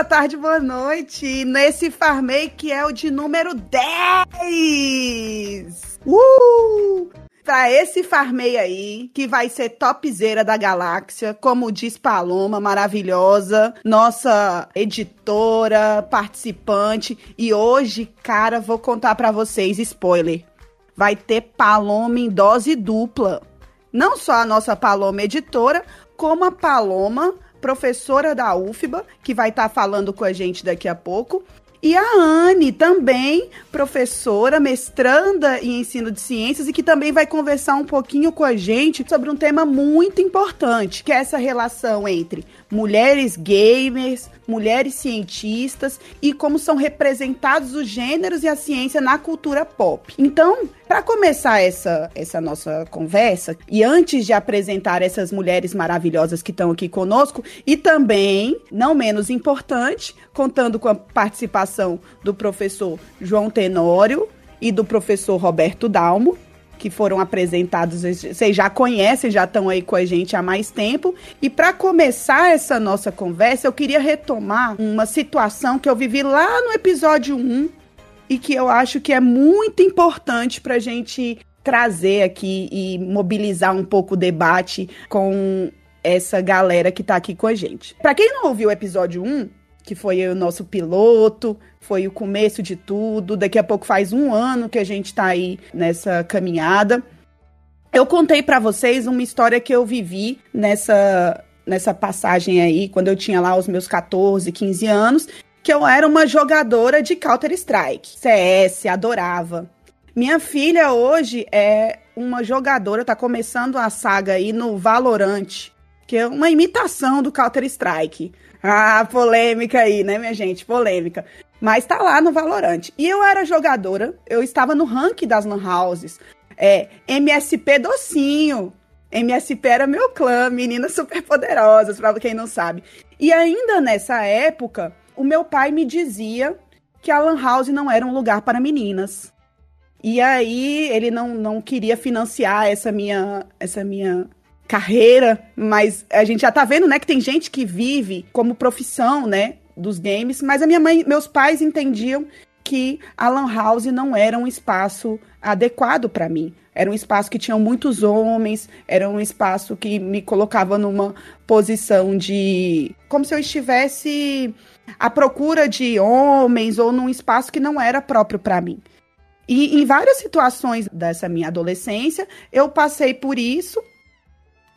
boa tarde, boa noite. Nesse Farmei que é o de número 10. Uh! Pra esse Farmei aí, que vai ser topzera da galáxia, como diz Paloma, maravilhosa, nossa editora, participante. E hoje, cara, vou contar para vocês, spoiler. Vai ter Paloma em dose dupla. Não só a nossa Paloma editora, como a Paloma, professora da UFBA, que vai estar tá falando com a gente daqui a pouco. E a Anne, também professora, mestranda em ensino de ciências e que também vai conversar um pouquinho com a gente sobre um tema muito importante, que é essa relação entre mulheres gamers, mulheres cientistas e como são representados os gêneros e a ciência na cultura pop. Então, para começar essa, essa nossa conversa, e antes de apresentar essas mulheres maravilhosas que estão aqui conosco, e também, não menos importante, contando com a participação do professor João Tenório e do professor Roberto Dalmo, que foram apresentados, vocês já conhecem, já estão aí com a gente há mais tempo. E para começar essa nossa conversa, eu queria retomar uma situação que eu vivi lá no episódio 1 e que eu acho que é muito importante para a gente trazer aqui e mobilizar um pouco o debate com essa galera que está aqui com a gente. Para quem não ouviu o episódio 1, que foi o nosso piloto, foi o começo de tudo. Daqui a pouco faz um ano que a gente está aí nessa caminhada. Eu contei para vocês uma história que eu vivi nessa nessa passagem aí, quando eu tinha lá os meus 14, 15 anos, que eu era uma jogadora de Counter-Strike, CS, adorava. Minha filha hoje é uma jogadora, tá começando a saga aí no Valorant, que é uma imitação do Counter-Strike. Ah, polêmica aí, né, minha gente? Polêmica. Mas tá lá no Valorante. E eu era jogadora, eu estava no ranking das lan houses. É, MSP docinho. MSP era meu clã, meninas super poderosas, pra quem não sabe. E ainda nessa época, o meu pai me dizia que a lan house não era um lugar para meninas. E aí ele não, não queria financiar essa minha essa minha carreira, mas a gente já tá vendo, né, que tem gente que vive como profissão, né, dos games, mas a minha mãe, meus pais entendiam que a Lan House não era um espaço adequado para mim. Era um espaço que tinha muitos homens, era um espaço que me colocava numa posição de. como se eu estivesse à procura de homens ou num espaço que não era próprio para mim. E em várias situações dessa minha adolescência, eu passei por isso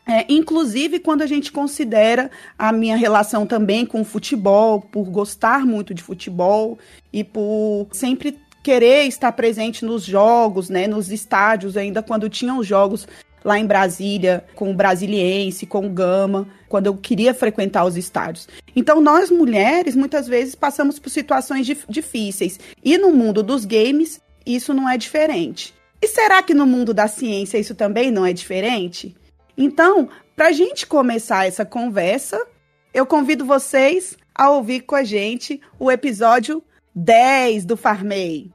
é, inclusive quando a gente considera a minha relação também com o futebol, por gostar muito de futebol e por sempre querer estar presente nos jogos, né, nos estádios, ainda quando tinham jogos lá em Brasília, com o Brasiliense, com o Gama, quando eu queria frequentar os estádios. Então, nós mulheres, muitas vezes, passamos por situações dif difíceis. E no mundo dos games, isso não é diferente. E será que no mundo da ciência isso também não é diferente? Então, para a gente começar essa conversa, eu convido vocês a ouvir com a gente o episódio 10 do Farmei.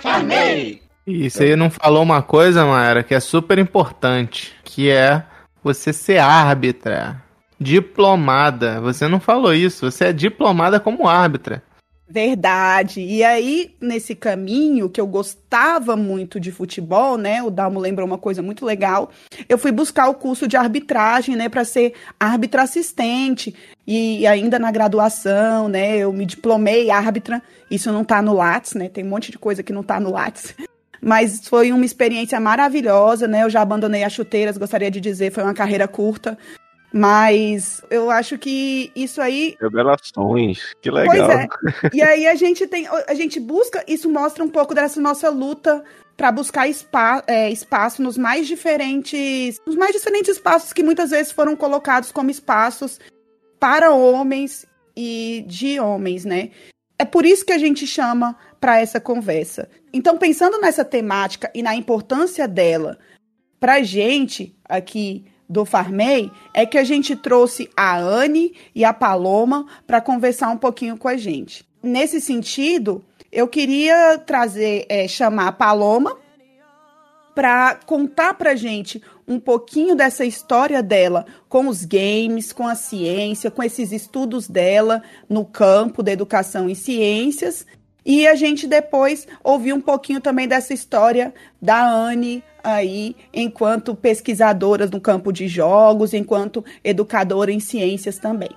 Farmei! E você não falou uma coisa, Mayara, que é super importante, que é você ser árbitra, diplomada. Você não falou isso, você é diplomada como árbitra. Verdade. E aí, nesse caminho, que eu gostava muito de futebol, né? O Dalmo lembrou uma coisa muito legal. Eu fui buscar o curso de arbitragem, né? Para ser árbitra assistente. E ainda na graduação, né? Eu me diplomei árbitra. Isso não tá no Lattes, né? Tem um monte de coisa que não tá no Lattes. Mas foi uma experiência maravilhosa, né? Eu já abandonei as chuteiras, gostaria de dizer, foi uma carreira curta. Mas eu acho que isso aí. Revelações, que legal. Pois é. E aí a gente tem. A gente busca, isso mostra um pouco dessa nossa luta para buscar spa, é, espaço nos mais diferentes. Nos mais diferentes espaços que muitas vezes foram colocados como espaços para homens e de homens, né? É por isso que a gente chama para essa conversa. Então, pensando nessa temática e na importância dela para gente aqui do Farmei é que a gente trouxe a Anne e a Paloma para conversar um pouquinho com a gente. Nesse sentido, eu queria trazer, é, chamar a Paloma para contar para gente um pouquinho dessa história dela com os games, com a ciência, com esses estudos dela no campo da educação em ciências. E a gente depois ouviu um pouquinho também dessa história da Anne aí, enquanto pesquisadora no campo de jogos, enquanto educadora em ciências também.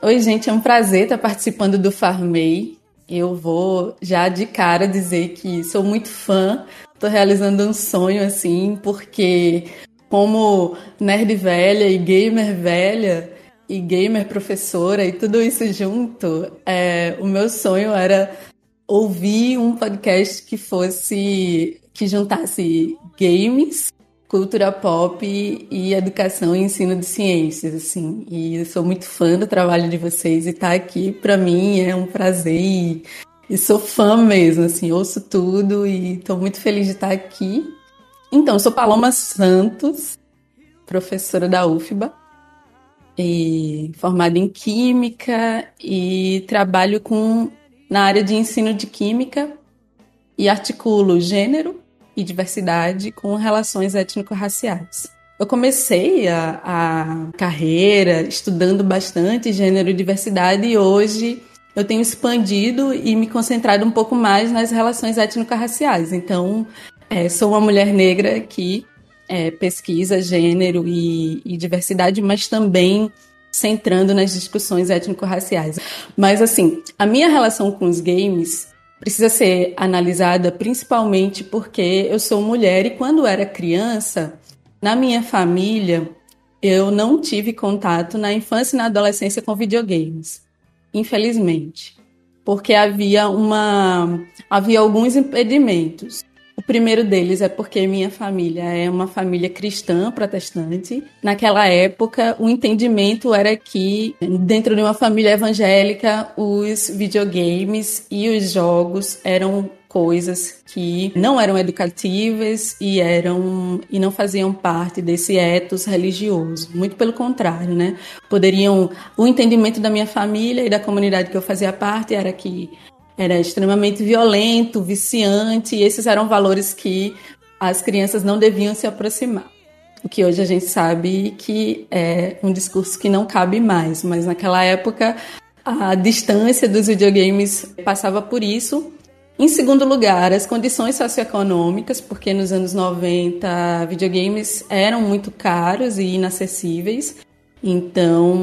Oi, gente, é um prazer estar participando do Farmei. Eu vou já de cara dizer que sou muito fã, estou realizando um sonho assim, porque como nerd velha e gamer velha e gamer professora e tudo isso junto, é, o meu sonho era ouvir um podcast que fosse que juntasse games cultura pop e educação e ensino de ciências, assim. E eu sou muito fã do trabalho de vocês e estar tá aqui para mim é um prazer e, e, sou fã mesmo, assim, ouço tudo e estou muito feliz de estar aqui. Então, sou Paloma Santos, professora da UFBA, e formada em Química e trabalho com na área de ensino de Química e articulo gênero, e diversidade com relações étnico-raciais. Eu comecei a, a carreira estudando bastante gênero e diversidade e hoje eu tenho expandido e me concentrado um pouco mais nas relações étnico-raciais. Então, é, sou uma mulher negra que é, pesquisa gênero e, e, diversidade, mas também centrando nas discussões étnico-raciais. Mas, assim, a minha relação com os games precisa ser analisada principalmente porque eu sou mulher e quando era criança, na minha família, eu não tive contato na infância e na adolescência com videogames. Infelizmente, porque havia uma havia alguns impedimentos. O primeiro deles é porque minha família é uma família cristã protestante. Naquela época, o entendimento era que, dentro de uma família evangélica, os videogames e os jogos eram coisas que não eram educativas e eram e não faziam parte desse ethos religioso. Muito pelo contrário, né? Poderiam o entendimento da minha família e da comunidade que eu fazia parte era que era extremamente violento, viciante, e esses eram valores que as crianças não deviam se aproximar. O que hoje a gente sabe que é um discurso que não cabe mais, mas naquela época a distância dos videogames passava por isso. Em segundo lugar, as condições socioeconômicas, porque nos anos 90 videogames eram muito caros e inacessíveis. Então,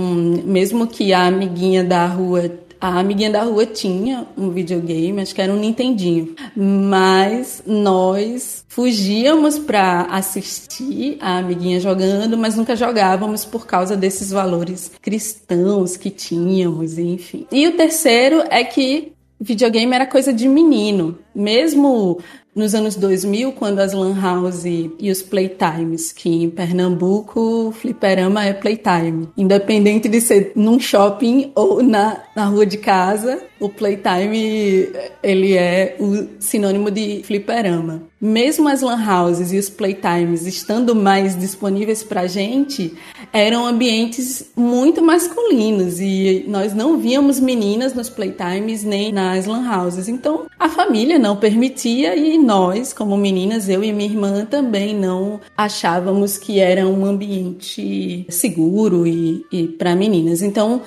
mesmo que a amiguinha da rua a amiguinha da rua tinha um videogame, acho que era um Nintendinho, mas nós fugíamos para assistir a amiguinha jogando, mas nunca jogávamos por causa desses valores cristãos que tínhamos, enfim. E o terceiro é que videogame era coisa de menino. Mesmo nos anos 2000, quando as lan house e os playtimes, que em Pernambuco, fliperama é playtime. Independente de ser num shopping ou na, na rua de casa, o playtime ele é o sinônimo de fliperama. Mesmo as lan houses e os playtimes estando mais disponíveis para gente, eram ambientes muito masculinos e nós não víamos meninas nos playtimes nem nas lan houses. Então a família não permitia e nós, como meninas, eu e minha irmã também não achávamos que era um ambiente seguro e, e para meninas. Então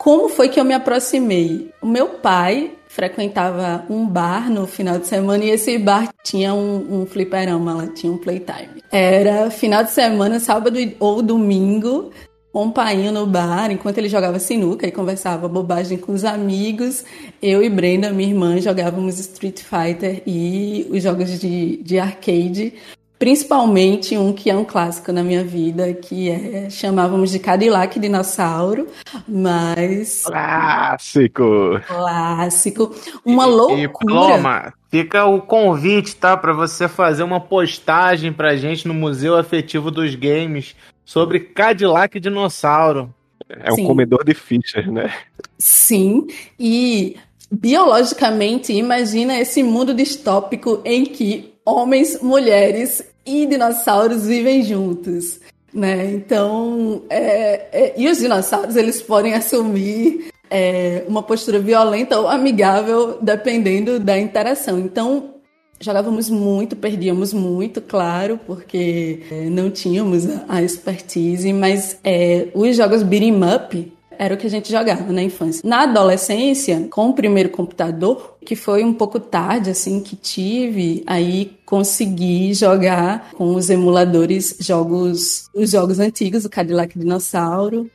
como foi que eu me aproximei? O meu pai frequentava um bar no final de semana e esse bar tinha um, um fliperama, lá tinha um playtime. Era final de semana, sábado ou domingo, com um painho no bar, enquanto ele jogava sinuca e conversava bobagem com os amigos. Eu e Brenda, minha irmã, jogávamos Street Fighter e os jogos de, de arcade Principalmente um que é um clássico na minha vida, que é chamávamos de Cadillac Dinossauro, mas clássico. Clássico, uma loucura. E, Paloma, fica o convite, tá, para você fazer uma postagem pra gente no Museu Afetivo dos Games sobre Cadillac Dinossauro. É um Sim. comedor de fichas, né? Sim, e biologicamente, imagina esse mundo distópico em que homens, mulheres e dinossauros vivem juntos, né? Então, é, é, e os dinossauros eles podem assumir é, uma postura violenta ou amigável dependendo da interação. Então, Jogávamos muito, perdíamos muito, claro, porque é, não tínhamos a expertise, mas é, os jogos beat'em up era o que a gente jogava na infância. Na adolescência, com o primeiro computador, que foi um pouco tarde, assim, que tive, aí consegui jogar com os emuladores jogos, os jogos antigos, o Cadillac Dinossauro,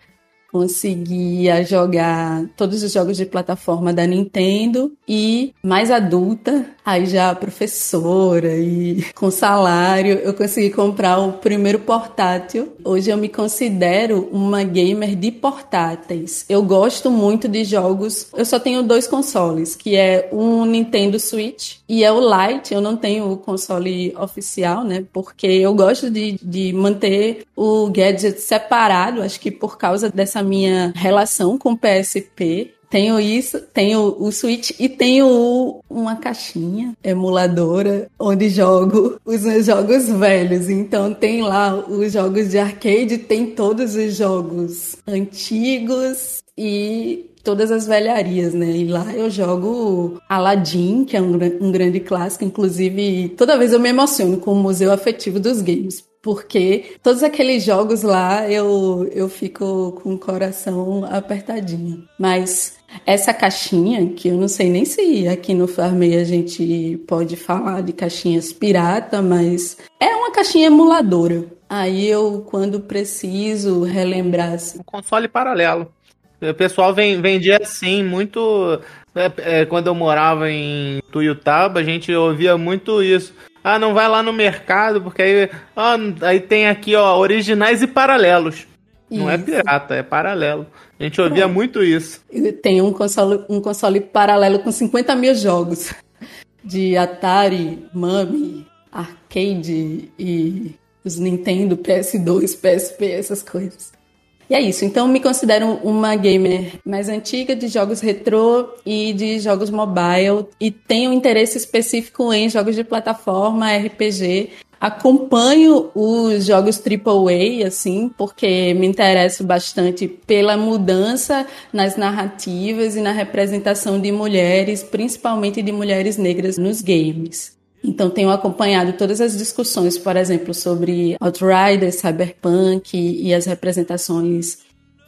conseguia jogar todos os jogos de plataforma da Nintendo e mais adulta, aí já professora e com salário, eu consegui comprar o primeiro portátil. Hoje eu me considero uma gamer de portáteis. Eu gosto muito de jogos. Eu só tenho dois consoles, que é um Nintendo Switch e é o Lite. Eu não tenho o console oficial, né? Porque eu gosto de, de manter o gadget separado, acho que por causa dessa minha relação com o PSP. Tenho isso, tenho o Switch e tenho uma caixinha emuladora onde jogo os meus jogos velhos. Então tem lá os jogos de arcade, tem todos os jogos antigos e todas as velharias, né? E lá eu jogo Aladdin, que é um, um grande clássico. Inclusive, toda vez eu me emociono com o Museu Afetivo dos Games porque todos aqueles jogos lá eu, eu fico com o coração apertadinho. Mas essa caixinha, que eu não sei nem se aqui no Farmei a gente pode falar de caixinhas pirata, mas é uma caixinha emuladora. Aí eu, quando preciso relembrar. Assim... Um console paralelo. O pessoal vendia assim, muito. É, é, quando eu morava em Tuiutaba, a gente ouvia muito isso. Ah, não vai lá no mercado, porque aí, ó, aí tem aqui, ó, originais e paralelos. Isso. Não é pirata, é paralelo. A gente ouvia Pronto. muito isso. Tem um console, um console paralelo com 50 mil jogos. De Atari, Mami, Arcade e os Nintendo, PS2, PSP, essas coisas. E é isso. Então, me considero uma gamer mais antiga de jogos retrô e de jogos mobile e tenho interesse específico em jogos de plataforma, RPG. Acompanho os jogos AAA, assim, porque me interesso bastante pela mudança nas narrativas e na representação de mulheres, principalmente de mulheres negras nos games. Então, tenho acompanhado todas as discussões, por exemplo, sobre Outriders, Cyberpunk e as representações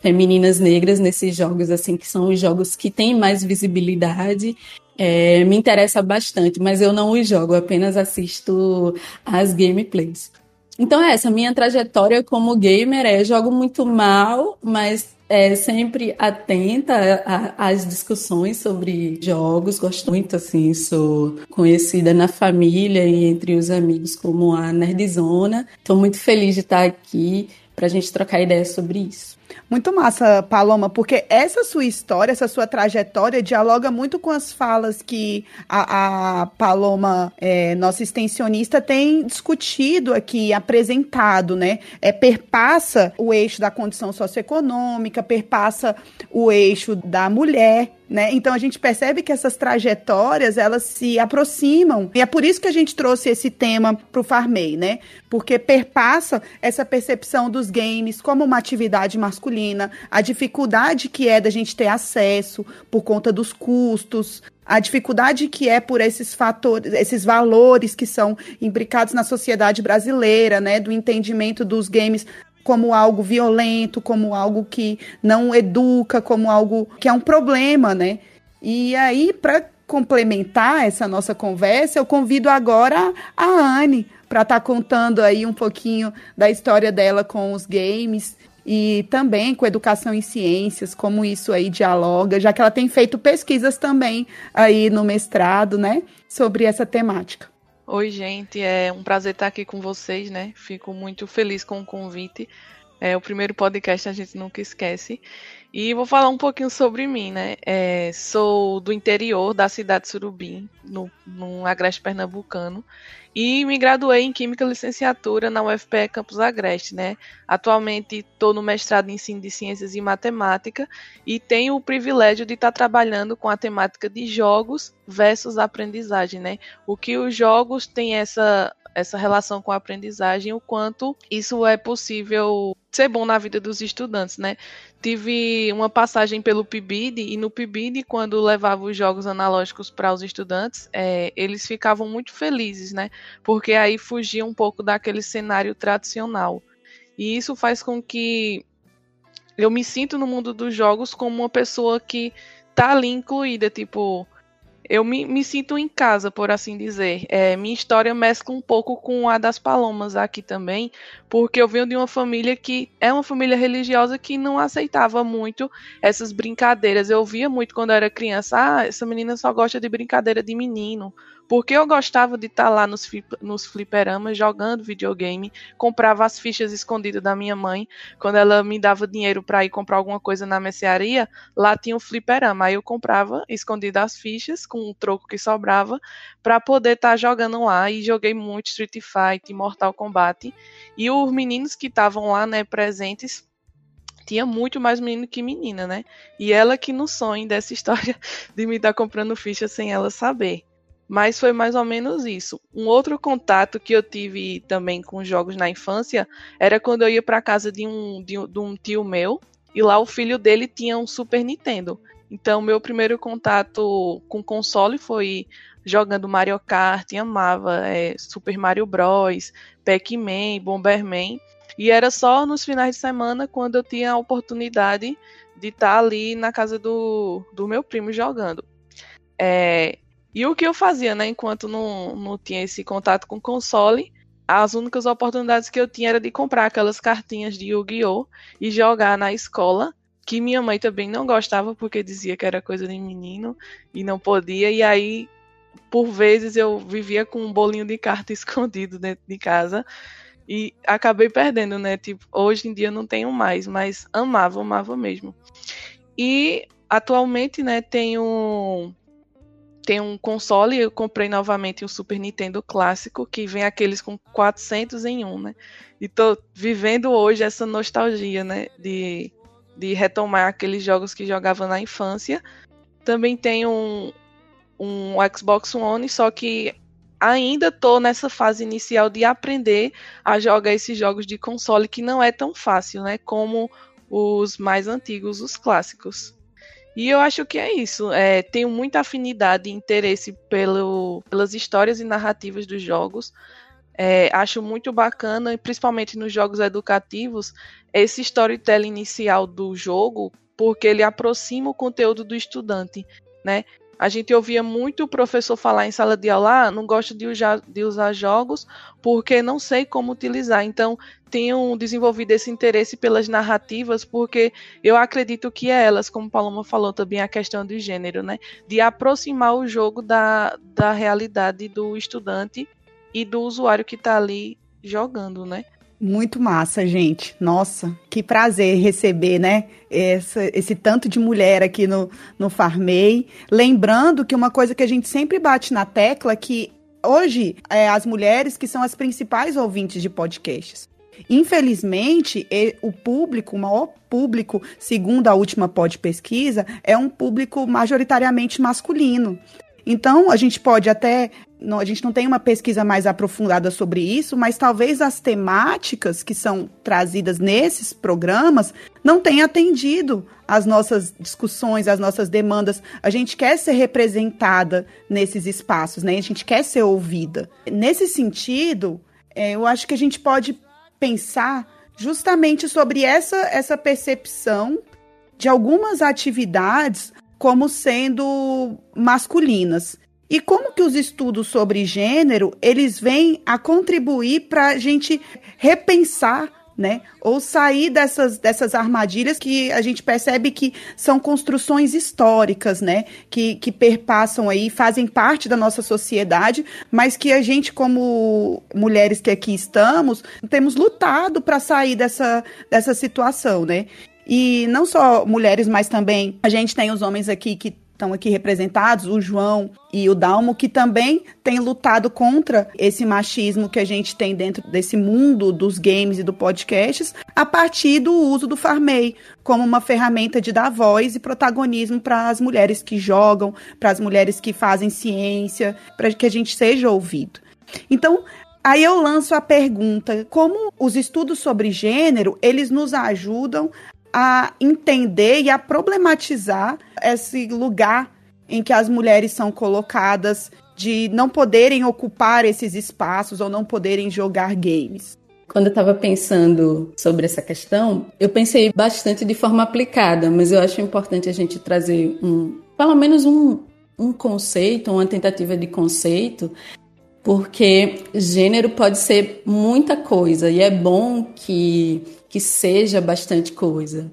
femininas negras nesses jogos, assim, que são os jogos que têm mais visibilidade. É, me interessa bastante, mas eu não os jogo, apenas assisto as gameplays. Então, é essa minha trajetória como gamer é: jogo muito mal, mas é sempre atenta às discussões sobre jogos. Gosto muito, assim, sou conhecida na família e entre os amigos como a Nerdzona. Estou muito feliz de estar aqui para a gente trocar ideias sobre isso. Muito massa, Paloma, porque essa sua história, essa sua trajetória dialoga muito com as falas que a, a Paloma, é, nossa extensionista, tem discutido aqui, apresentado, né? É, perpassa o eixo da condição socioeconômica, perpassa o eixo da mulher, né? Então a gente percebe que essas trajetórias elas se aproximam e é por isso que a gente trouxe esse tema para o Farmei, né? Porque perpassa essa percepção dos games como uma atividade masculina, a dificuldade que é da gente ter acesso por conta dos custos, a dificuldade que é por esses fatores, esses valores que são imbricados na sociedade brasileira, né, do entendimento dos games como algo violento, como algo que não educa, como algo que é um problema, né? E aí, para complementar essa nossa conversa, eu convido agora a Anne para estar tá contando aí um pouquinho da história dela com os games e também com educação em ciências, como isso aí dialoga, já que ela tem feito pesquisas também aí no mestrado, né, sobre essa temática. Oi, gente, é um prazer estar aqui com vocês, né? Fico muito feliz com o convite. É o primeiro podcast, a gente nunca esquece. E vou falar um pouquinho sobre mim, né? É, sou do interior da cidade de Surubim, no, no Agreste Pernambucano. E me graduei em Química Licenciatura na UFPE Campus Agreste, né? Atualmente estou no mestrado em Ensino de Ciências e Matemática e tenho o privilégio de estar trabalhando com a temática de jogos versus aprendizagem, né? O que os jogos têm essa essa relação com a aprendizagem, o quanto isso é possível ser bom na vida dos estudantes, né? Tive uma passagem pelo PIBID e no PIBID, quando levava os jogos analógicos para os estudantes, é, eles ficavam muito felizes, né? Porque aí fugia um pouco daquele cenário tradicional. E isso faz com que eu me sinto no mundo dos jogos como uma pessoa que tá ali incluída, tipo, eu me, me sinto em casa, por assim dizer. É, minha história mescla um pouco com a das Palomas aqui também, porque eu venho de uma família que é uma família religiosa que não aceitava muito essas brincadeiras. Eu via muito quando era criança, ah, essa menina só gosta de brincadeira de menino, porque eu gostava de estar tá lá nos, nos fliperamas jogando videogame, comprava as fichas escondidas da minha mãe. Quando ela me dava dinheiro para ir comprar alguma coisa na mercearia, lá tinha um fliperama. Aí eu comprava escondido as fichas com o troco que sobrava para poder estar tá jogando lá. E joguei muito Street Fighter, Mortal Kombat. E os meninos que estavam lá, né, presentes, tinha muito mais menino que menina, né? E ela que no sonho dessa história de me estar tá comprando ficha sem ela saber. Mas foi mais ou menos isso. Um outro contato que eu tive também com jogos na infância era quando eu ia para casa de um, de, de um tio meu e lá o filho dele tinha um Super Nintendo. Então, meu primeiro contato com console foi jogando Mario Kart, amava é, Super Mario Bros, Pac-Man, Bomberman. E era só nos finais de semana quando eu tinha a oportunidade de estar tá ali na casa do, do meu primo jogando. É, e o que eu fazia, né, enquanto não, não tinha esse contato com console, as únicas oportunidades que eu tinha era de comprar aquelas cartinhas de Yu-Gi-Oh! e jogar na escola, que minha mãe também não gostava porque dizia que era coisa de menino e não podia, e aí por vezes eu vivia com um bolinho de carta escondido dentro de casa e acabei perdendo, né? Tipo, hoje em dia não tenho mais, mas amava, amava mesmo. E atualmente, né, tenho tem um console, eu comprei novamente um Super Nintendo clássico, que vem aqueles com 400 em um, né? E tô vivendo hoje essa nostalgia, né? De, de retomar aqueles jogos que jogava na infância. Também tenho um, um Xbox One, só que ainda tô nessa fase inicial de aprender a jogar esses jogos de console, que não é tão fácil, né? Como os mais antigos, os clássicos. E eu acho que é isso. É, tenho muita afinidade e interesse pelo, pelas histórias e narrativas dos jogos. É, acho muito bacana, principalmente nos jogos educativos, esse storytelling inicial do jogo, porque ele aproxima o conteúdo do estudante, né? A gente ouvia muito o professor falar em sala de aula, ah, não gosto de usar, de usar jogos porque não sei como utilizar. Então, tenho desenvolvido esse interesse pelas narrativas, porque eu acredito que é elas, como Paloma falou também, a questão do gênero, né? De aproximar o jogo da, da realidade do estudante e do usuário que está ali jogando, né? Muito massa, gente. Nossa, que prazer receber, né? Essa, esse tanto de mulher aqui no, no Farmei. Lembrando que uma coisa que a gente sempre bate na tecla é que hoje é as mulheres que são as principais ouvintes de podcasts. Infelizmente, o público, o maior público, segundo a última pod pesquisa, é um público majoritariamente masculino. Então, a gente pode até. Não, a gente não tem uma pesquisa mais aprofundada sobre isso, mas talvez as temáticas que são trazidas nesses programas não tenham atendido as nossas discussões, as nossas demandas. A gente quer ser representada nesses espaços, né? A gente quer ser ouvida. Nesse sentido, é, eu acho que a gente pode pensar justamente sobre essa, essa percepção de algumas atividades como sendo masculinas. E como que os estudos sobre gênero, eles vêm a contribuir para a gente repensar né? Ou sair dessas, dessas armadilhas que a gente percebe que são construções históricas, né? Que, que perpassam aí, fazem parte da nossa sociedade, mas que a gente, como mulheres que aqui estamos, temos lutado para sair dessa, dessa situação, né? E não só mulheres, mas também a gente tem os homens aqui que estão aqui representados, o João e o Dalmo, que também têm lutado contra esse machismo que a gente tem dentro desse mundo dos games e do podcasts, a partir do uso do Farmei como uma ferramenta de dar voz e protagonismo para as mulheres que jogam, para as mulheres que fazem ciência, para que a gente seja ouvido. Então, Aí eu lanço a pergunta: como os estudos sobre gênero, eles nos ajudam a entender e a problematizar esse lugar em que as mulheres são colocadas de não poderem ocupar esses espaços ou não poderem jogar games? Quando eu estava pensando sobre essa questão, eu pensei bastante de forma aplicada, mas eu acho importante a gente trazer um, pelo menos um, um conceito, uma tentativa de conceito, porque gênero pode ser muita coisa e é bom que, que seja bastante coisa.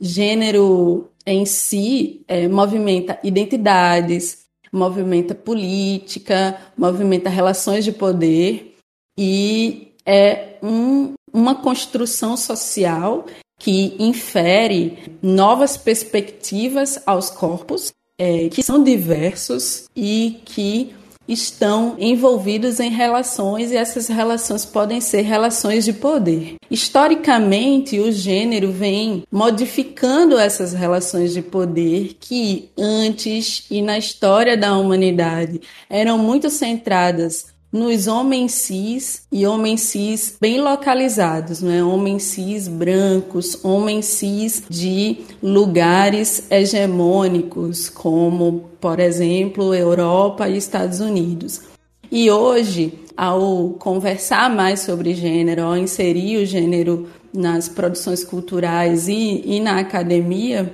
Gênero em si é, movimenta identidades, movimenta política, movimenta relações de poder e é um, uma construção social que infere novas perspectivas aos corpos, é, que são diversos e que estão envolvidos em relações e essas relações podem ser relações de poder. Historicamente, o gênero vem modificando essas relações de poder que antes e na história da humanidade eram muito centradas nos homens cis e homens cis bem localizados, né? Homens cis brancos, homens cis de lugares hegemônicos, como, por exemplo, Europa e Estados Unidos. E hoje, ao conversar mais sobre gênero, ao inserir o gênero nas produções culturais e, e na academia,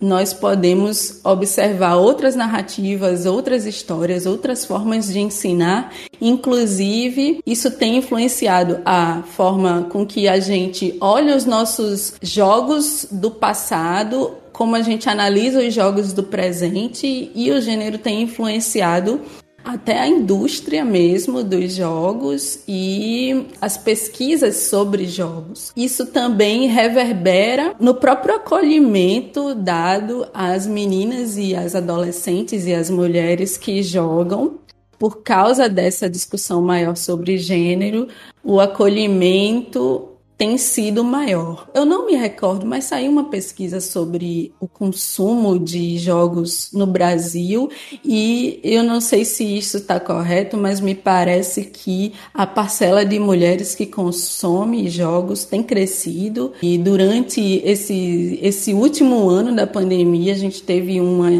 nós podemos observar outras narrativas, outras histórias, outras formas de ensinar. Inclusive, isso tem influenciado a forma com que a gente olha os nossos jogos do passado, como a gente analisa os jogos do presente, e o gênero tem influenciado até a indústria mesmo dos jogos e as pesquisas sobre jogos. Isso também reverbera no próprio acolhimento dado às meninas e às adolescentes e às mulheres que jogam. Por causa dessa discussão maior sobre gênero, o acolhimento tem sido maior. Eu não me recordo, mas saiu uma pesquisa sobre o consumo de jogos no Brasil e eu não sei se isso está correto, mas me parece que a parcela de mulheres que consome jogos tem crescido e durante esse, esse último ano da pandemia a gente teve uma,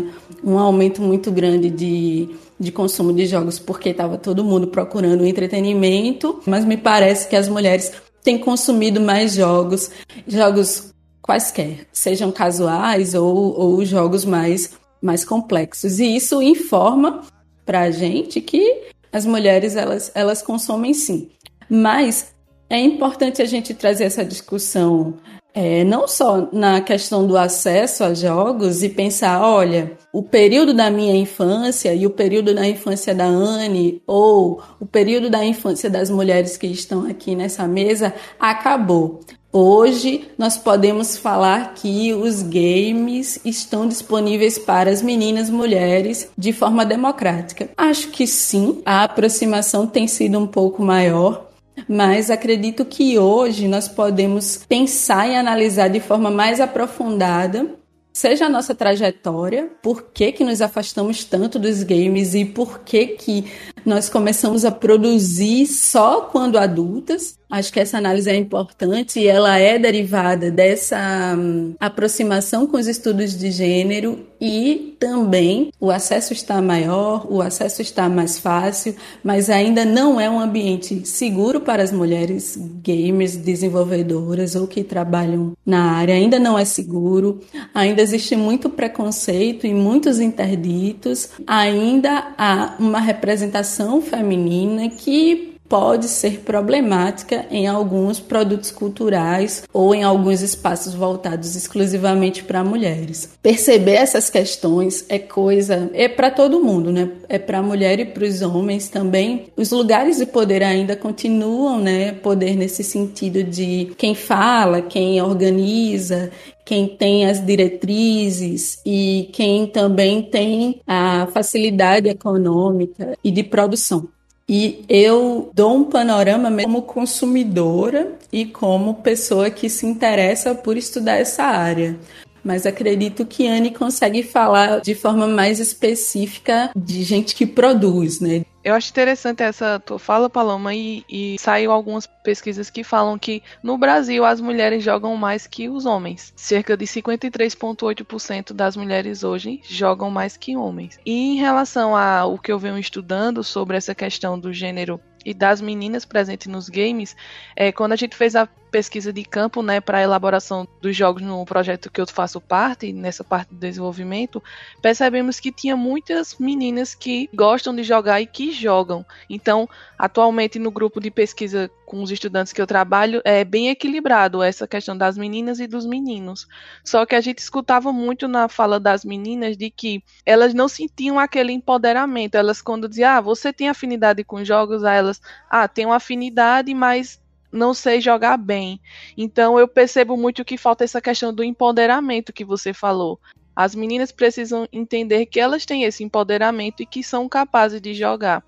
um aumento muito grande de de consumo de jogos porque estava todo mundo procurando entretenimento, mas me parece que as mulheres tem consumido mais jogos, jogos quaisquer, sejam casuais ou, ou jogos mais, mais complexos. E isso informa para a gente que as mulheres elas, elas consomem sim. Mas é importante a gente trazer essa discussão é, não só na questão do acesso a jogos e pensar, olha, o período da minha infância e o período da infância da Anne ou o período da infância das mulheres que estão aqui nessa mesa acabou. Hoje nós podemos falar que os games estão disponíveis para as meninas mulheres de forma democrática. Acho que sim, a aproximação tem sido um pouco maior, mas acredito que hoje nós podemos pensar e analisar de forma mais aprofundada seja a nossa trajetória, por que, que nos afastamos tanto dos games e por que, que nós começamos a produzir só quando adultas. Acho que essa análise é importante e ela é derivada dessa um, aproximação com os estudos de gênero e também o acesso está maior, o acesso está mais fácil, mas ainda não é um ambiente seguro para as mulheres gamers, desenvolvedoras ou que trabalham na área, ainda não é seguro, ainda existe muito preconceito e muitos interditos, ainda há uma representação feminina que pode ser problemática em alguns produtos culturais ou em alguns espaços voltados exclusivamente para mulheres. Perceber essas questões é coisa é para todo mundo, né? É para a mulher e para os homens também. Os lugares de poder ainda continuam, né? Poder nesse sentido de quem fala, quem organiza, quem tem as diretrizes e quem também tem a facilidade econômica e de produção. E eu dou um panorama como consumidora e como pessoa que se interessa por estudar essa área. Mas acredito que Anne consegue falar de forma mais específica de gente que produz, né? Eu acho interessante essa tua fala, Paloma, e, e saiu algumas pesquisas que falam que no Brasil as mulheres jogam mais que os homens. Cerca de 53,8% das mulheres hoje jogam mais que homens. E em relação ao que eu venho estudando sobre essa questão do gênero e das meninas presentes nos games, é, quando a gente fez a pesquisa de campo, né, para elaboração dos jogos no projeto que eu faço parte, nessa parte do desenvolvimento, percebemos que tinha muitas meninas que gostam de jogar e que jogam. Então, atualmente no grupo de pesquisa com os estudantes que eu trabalho, é bem equilibrado essa questão das meninas e dos meninos. Só que a gente escutava muito na fala das meninas de que elas não sentiam aquele empoderamento. Elas quando diziam, ah, você tem afinidade com jogos, a elas, ah, tenho afinidade, mas não sei jogar bem. Então eu percebo muito que falta essa questão do empoderamento que você falou. As meninas precisam entender que elas têm esse empoderamento e que são capazes de jogar.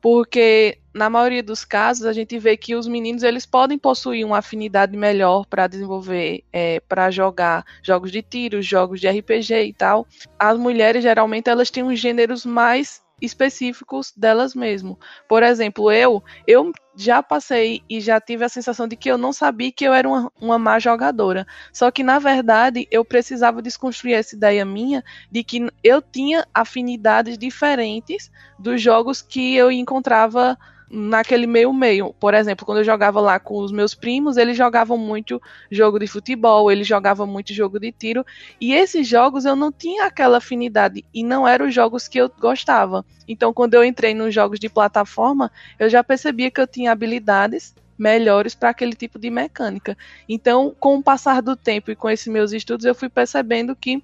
Porque na maioria dos casos a gente vê que os meninos eles podem possuir uma afinidade melhor para desenvolver, é, para jogar jogos de tiro, jogos de RPG e tal. As mulheres geralmente elas têm uns gêneros mais específicos delas mesmo. Por exemplo, eu, eu já passei e já tive a sensação de que eu não sabia que eu era uma, uma má jogadora. Só que, na verdade, eu precisava desconstruir essa ideia minha de que eu tinha afinidades diferentes dos jogos que eu encontrava naquele meio meio. Por exemplo, quando eu jogava lá com os meus primos, eles jogavam muito jogo de futebol, eles jogavam muito jogo de tiro, e esses jogos eu não tinha aquela afinidade e não eram os jogos que eu gostava. Então, quando eu entrei nos jogos de plataforma, eu já percebia que eu tinha habilidades melhores para aquele tipo de mecânica. Então, com o passar do tempo e com esses meus estudos, eu fui percebendo que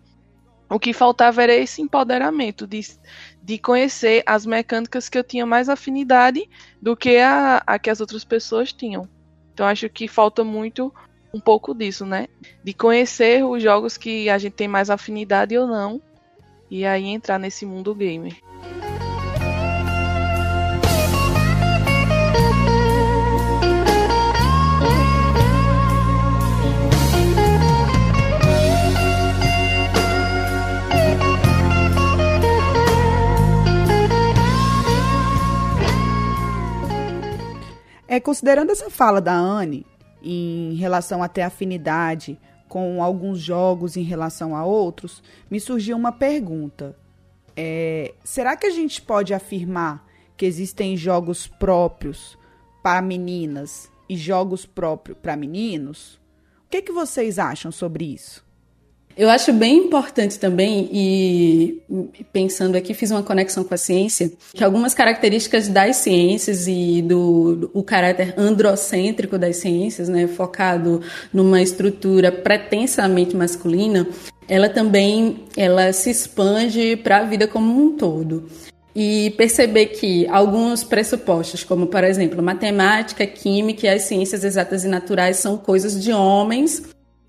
o que faltava era esse empoderamento de, de conhecer as mecânicas que eu tinha mais afinidade do que a, a que as outras pessoas tinham. Então acho que falta muito um pouco disso, né? De conhecer os jogos que a gente tem mais afinidade ou não, e aí entrar nesse mundo gamer. Considerando essa fala da Anne em relação a ter afinidade com alguns jogos em relação a outros, me surgiu uma pergunta. É, será que a gente pode afirmar que existem jogos próprios para meninas e jogos próprios para meninos? O que, que vocês acham sobre isso? Eu acho bem importante também, e pensando aqui, fiz uma conexão com a ciência, que algumas características das ciências e do, do o caráter androcêntrico das ciências, né, focado numa estrutura pretensamente masculina, ela também ela se expande para a vida como um todo. E perceber que alguns pressupostos, como por exemplo matemática, química e as ciências exatas e naturais, são coisas de homens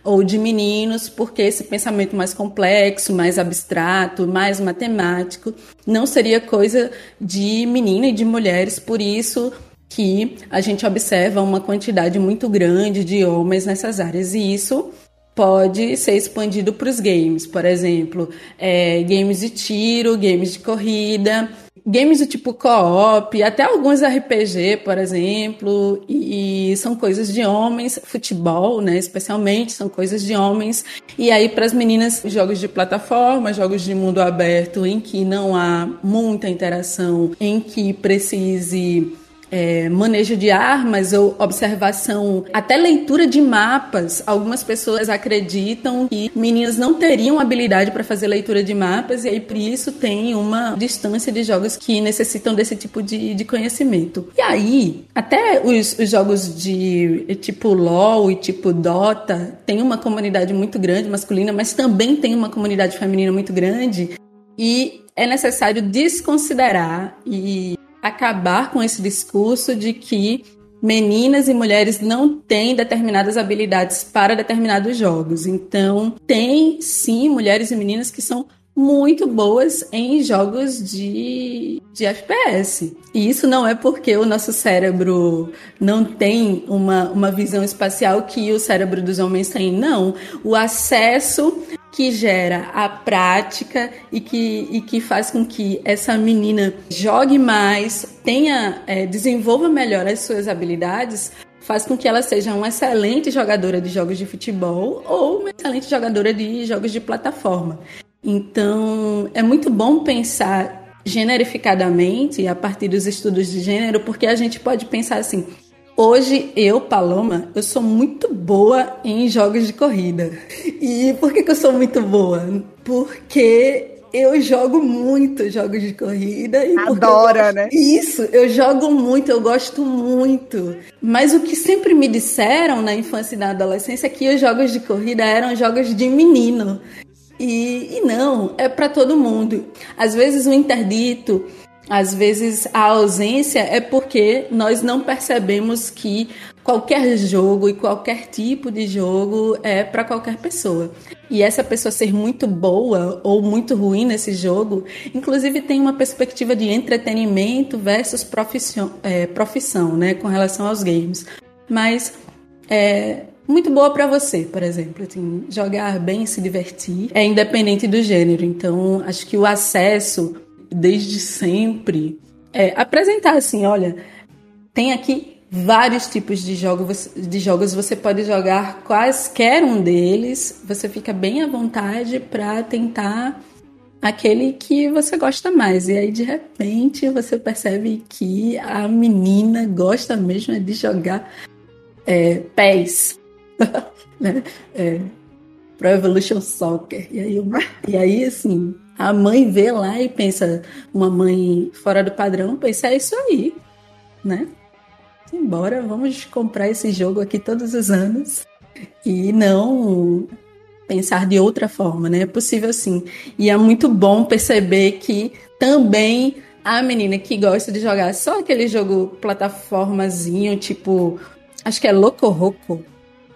ou de meninos, porque esse pensamento mais complexo, mais abstrato, mais matemático, não seria coisa de menina e de mulheres, por isso que a gente observa uma quantidade muito grande de homens nessas áreas, e isso pode ser expandido para os games, por exemplo, é, games de tiro, games de corrida, games do tipo co-op, até alguns RPG, por exemplo, e, e, são coisas de homens, futebol, né, especialmente, são coisas de homens. E aí para as meninas, jogos de plataforma, jogos de mundo aberto em que não há muita interação, em que precise é, manejo de armas ou observação, até leitura de mapas. Algumas pessoas acreditam que meninas não teriam habilidade para fazer leitura de mapas e aí por isso tem uma distância de jogos que necessitam desse tipo de, de conhecimento. E aí, até os, os jogos de tipo LoL e tipo Dota tem uma comunidade muito grande masculina, mas também tem uma comunidade feminina muito grande e é necessário desconsiderar e acabar com esse discurso de que meninas e mulheres não têm determinadas habilidades para determinados jogos. Então, tem sim mulheres e meninas que são muito boas em jogos de, de FPS. E isso não é porque o nosso cérebro não tem uma, uma visão espacial que o cérebro dos homens tem, não. O acesso que gera a prática e que, e que faz com que essa menina jogue mais, tenha, é, desenvolva melhor as suas habilidades, faz com que ela seja uma excelente jogadora de jogos de futebol ou uma excelente jogadora de jogos de plataforma. Então, é muito bom pensar generificadamente a partir dos estudos de gênero, porque a gente pode pensar assim: Hoje, eu, Paloma, eu sou muito boa em jogos de corrida. E por que, que eu sou muito boa? Porque eu jogo muito jogos de corrida. E Adora, né? Isso, eu jogo muito, eu gosto muito. Mas o que sempre me disseram na infância e na adolescência é que os jogos de corrida eram jogos de menino. E, e não, é para todo mundo. Às vezes o interdito às vezes a ausência é porque nós não percebemos que qualquer jogo e qualquer tipo de jogo é para qualquer pessoa. E essa pessoa ser muito boa ou muito ruim nesse jogo, inclusive tem uma perspectiva de entretenimento versus profissão, é, profissão né, com relação aos games. Mas é muito boa para você, por exemplo. Assim, jogar bem, se divertir, é independente do gênero. Então, acho que o acesso desde sempre, é, apresentar assim, olha, tem aqui vários tipos de jogos, de jogos, você pode jogar quaisquer um deles, você fica bem à vontade para tentar aquele que você gosta mais. E aí, de repente, você percebe que a menina gosta mesmo de jogar é, pés. né? é, Pro Evolution Soccer. E aí, e aí, assim, a mãe vê lá e pensa, uma mãe fora do padrão, pensa, é isso aí, né? Embora, vamos comprar esse jogo aqui todos os anos e não pensar de outra forma, né? É possível sim. E é muito bom perceber que também a menina que gosta de jogar só aquele jogo plataformazinho, tipo, acho que é Loco Roco,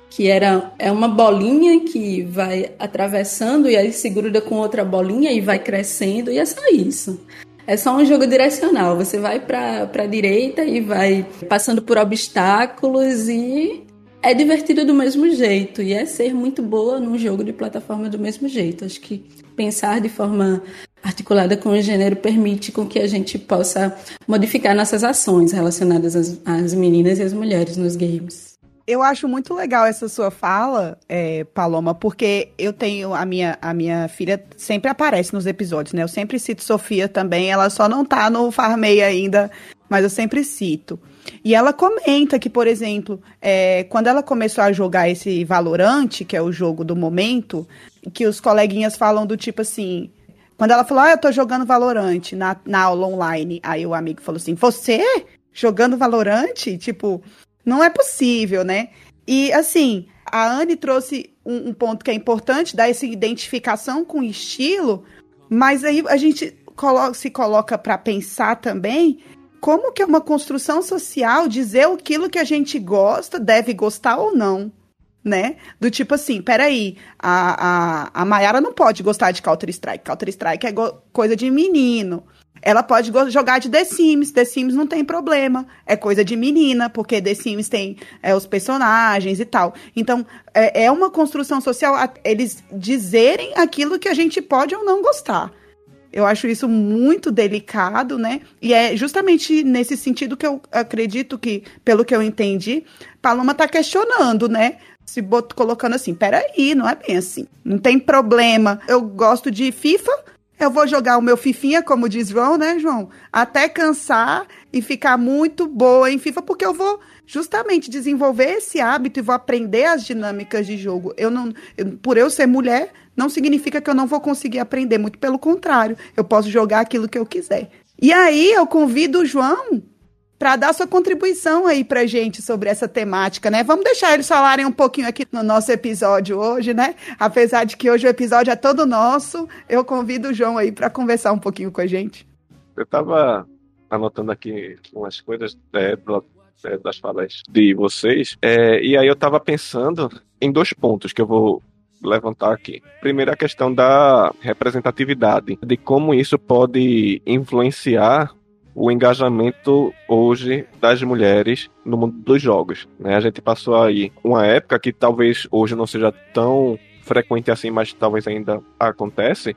que era é uma bolinha que vai atravessando e aí se gruda com outra bolinha e vai crescendo e é só isso. É só um jogo direcional. Você vai para a direita e vai passando por obstáculos e é divertido do mesmo jeito e é ser muito boa num jogo de plataforma do mesmo jeito. Acho que pensar de forma articulada com o gênero permite com que a gente possa modificar nossas ações relacionadas às, às meninas e às mulheres nos games. Eu acho muito legal essa sua fala, é, Paloma, porque eu tenho a minha, a minha filha sempre aparece nos episódios, né? Eu sempre cito Sofia também, ela só não tá no Farmei ainda, mas eu sempre cito. E ela comenta que, por exemplo, é, quando ela começou a jogar esse Valorante, que é o jogo do momento, que os coleguinhas falam do tipo assim. Quando ela falou, ah, eu tô jogando Valorante na, na aula online. Aí o amigo falou assim: Você? Jogando Valorante? Tipo, não é possível, né? E assim, a Anne trouxe um, um ponto que é importante, dar essa identificação com o estilo, mas aí a gente se coloca para pensar também como que é uma construção social dizer aquilo que a gente gosta, deve gostar ou não, né? Do tipo assim, peraí, a, a, a Mayara não pode gostar de Counter-Strike. Counter-Strike é coisa de menino. Ela pode jogar de The Sims. The Sims não tem problema. É coisa de menina, porque The Sims tem é, os personagens e tal. Então, é, é uma construção social eles dizerem aquilo que a gente pode ou não gostar. Eu acho isso muito delicado, né? E é justamente nesse sentido que eu acredito que, pelo que eu entendi, Paloma está questionando, né? Se bot, colocando assim, peraí, não é bem assim. Não tem problema. Eu gosto de FIFA, eu vou jogar o meu fifinha, como diz João, né, João? Até cansar e ficar muito boa em FIFA, porque eu vou justamente desenvolver esse hábito e vou aprender as dinâmicas de jogo. Eu não, eu, por eu ser mulher, não significa que eu não vou conseguir aprender, muito pelo contrário, eu posso jogar aquilo que eu quiser. E aí eu convido o João para dar sua contribuição aí pra gente sobre essa temática, né? Vamos deixar eles falarem um pouquinho aqui no nosso episódio hoje, né? Apesar de que hoje o episódio é todo nosso, eu convido o João aí para conversar um pouquinho com a gente. Eu tava anotando aqui umas coisas é, é, das falas de vocês, é, e aí eu tava pensando em dois pontos que eu vou levantar aqui. Primeiro, a questão da representatividade, de como isso pode influenciar o engajamento hoje das mulheres no mundo dos jogos. Né? A gente passou aí uma época que talvez hoje não seja tão frequente assim, mas talvez ainda acontece,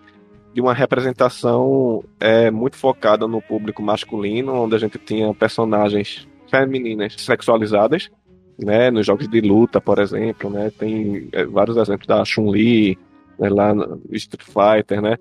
de uma representação é, muito focada no público masculino, onde a gente tinha personagens femininas sexualizadas, né, nos jogos de luta, por exemplo, né, tem é, vários exemplos da Chun-Li, né, lá no Street Fighter, né,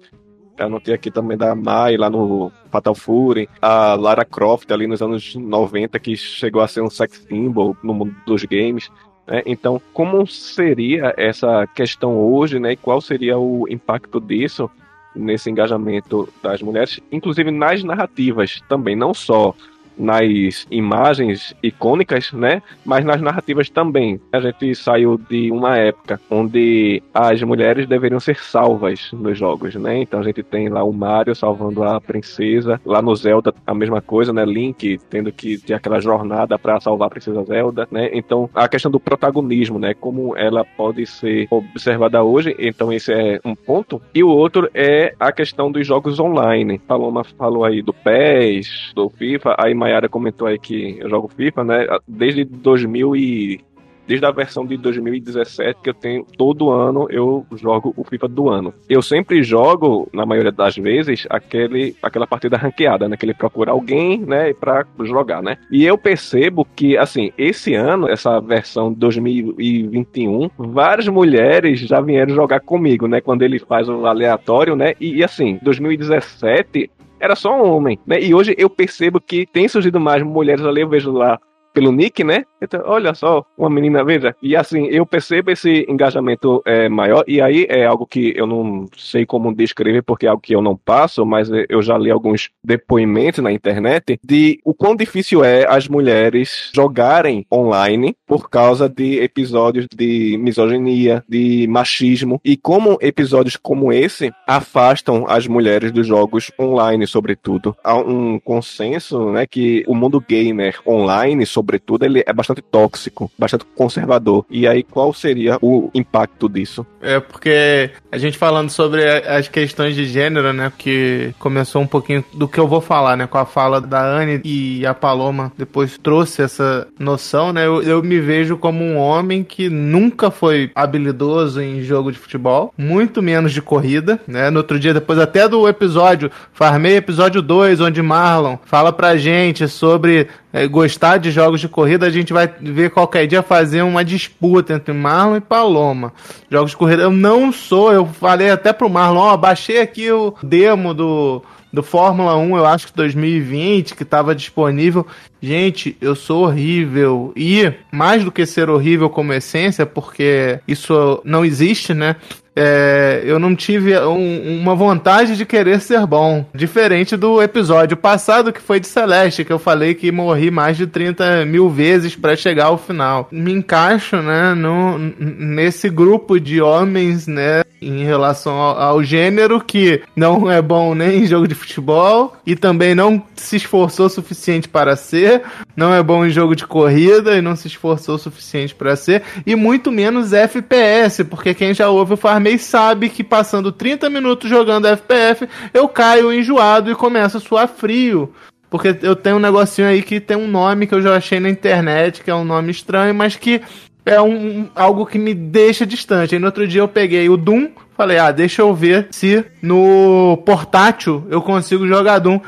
eu notei aqui também da Mai lá no Fatal Fury, a Lara Croft ali nos anos 90, que chegou a ser um sex symbol no mundo dos games. Né? Então, como seria essa questão hoje, né? E qual seria o impacto disso nesse engajamento das mulheres, inclusive nas narrativas também, não só nas imagens icônicas, né? Mas nas narrativas também. A gente saiu de uma época onde as mulheres deveriam ser salvas nos jogos, né? Então a gente tem lá o Mario salvando a princesa, lá no Zelda a mesma coisa, né? Link tendo que ter aquela jornada para salvar a princesa Zelda, né? Então a questão do protagonismo, né? Como ela pode ser observada hoje, então esse é um ponto. E o outro é a questão dos jogos online. Paloma falou aí do PES, do FIFA, aí Mayara comentou aí que eu jogo FIFA, né? Desde 2000 e desde a versão de 2017 que eu tenho todo ano eu jogo o FIFA do ano. Eu sempre jogo, na maioria das vezes, aquele, aquela partida ranqueada, né? Que ele procura alguém, né? Pra jogar, né? E eu percebo que, assim, esse ano, essa versão 2021, várias mulheres já vieram jogar comigo, né? Quando ele faz o aleatório, né? E, e assim, 2017 era só um homem, né? E hoje eu percebo que tem surgido mais mulheres ali, eu vejo lá pelo nick, né? Então, olha só, uma menina, veja. E assim, eu percebo esse engajamento é, maior, e aí é algo que eu não sei como descrever, porque é algo que eu não passo, mas eu já li alguns depoimentos na internet de o quão difícil é as mulheres jogarem online por causa de episódios de misoginia, de machismo, e como episódios como esse afastam as mulheres dos jogos online, sobretudo. Há um consenso, né, que o mundo gamer online, sobretudo, ele é bastante tóxico, bastante conservador. E aí, qual seria o impacto disso? É porque a gente falando sobre as questões de gênero, né? Que começou um pouquinho do que eu vou falar, né? Com a fala da Anne e a Paloma depois trouxe essa noção, né? Eu, eu me vejo como um homem que nunca foi habilidoso em jogo de futebol, muito menos de corrida, né? No outro dia, depois até do episódio, farmei episódio 2, onde Marlon fala pra gente sobre gostar de jogos de corrida, a gente vai ver qualquer dia fazer uma disputa entre Marlon e Paloma. Jogos de corrida, eu não sou, eu falei até pro Marlon, ó, baixei aqui o demo do, do Fórmula 1, eu acho que 2020, que estava disponível. Gente, eu sou horrível. E, mais do que ser horrível como essência, porque isso não existe, né? é, eu não tive um, uma vontade de querer ser bom. Diferente do episódio passado, que foi de Celeste, que eu falei que morri mais de 30 mil vezes para chegar ao final. Me encaixo, né, no, nesse grupo de homens, né, em relação ao, gênero, que não é bom nem em jogo de futebol e também não se esforçou o suficiente para ser, não é bom em jogo de corrida e não se esforçou o suficiente para ser, e muito menos FPS, porque quem já ouve o Farmei sabe que passando 30 minutos jogando FPF, eu caio enjoado e começo a suar frio. Porque eu tenho um negocinho aí que tem um nome que eu já achei na internet, que é um nome estranho, mas que é um, algo que me deixa distante. Aí no outro dia eu peguei o Doom, falei, ah, deixa eu ver se no portátil eu consigo jogar Doom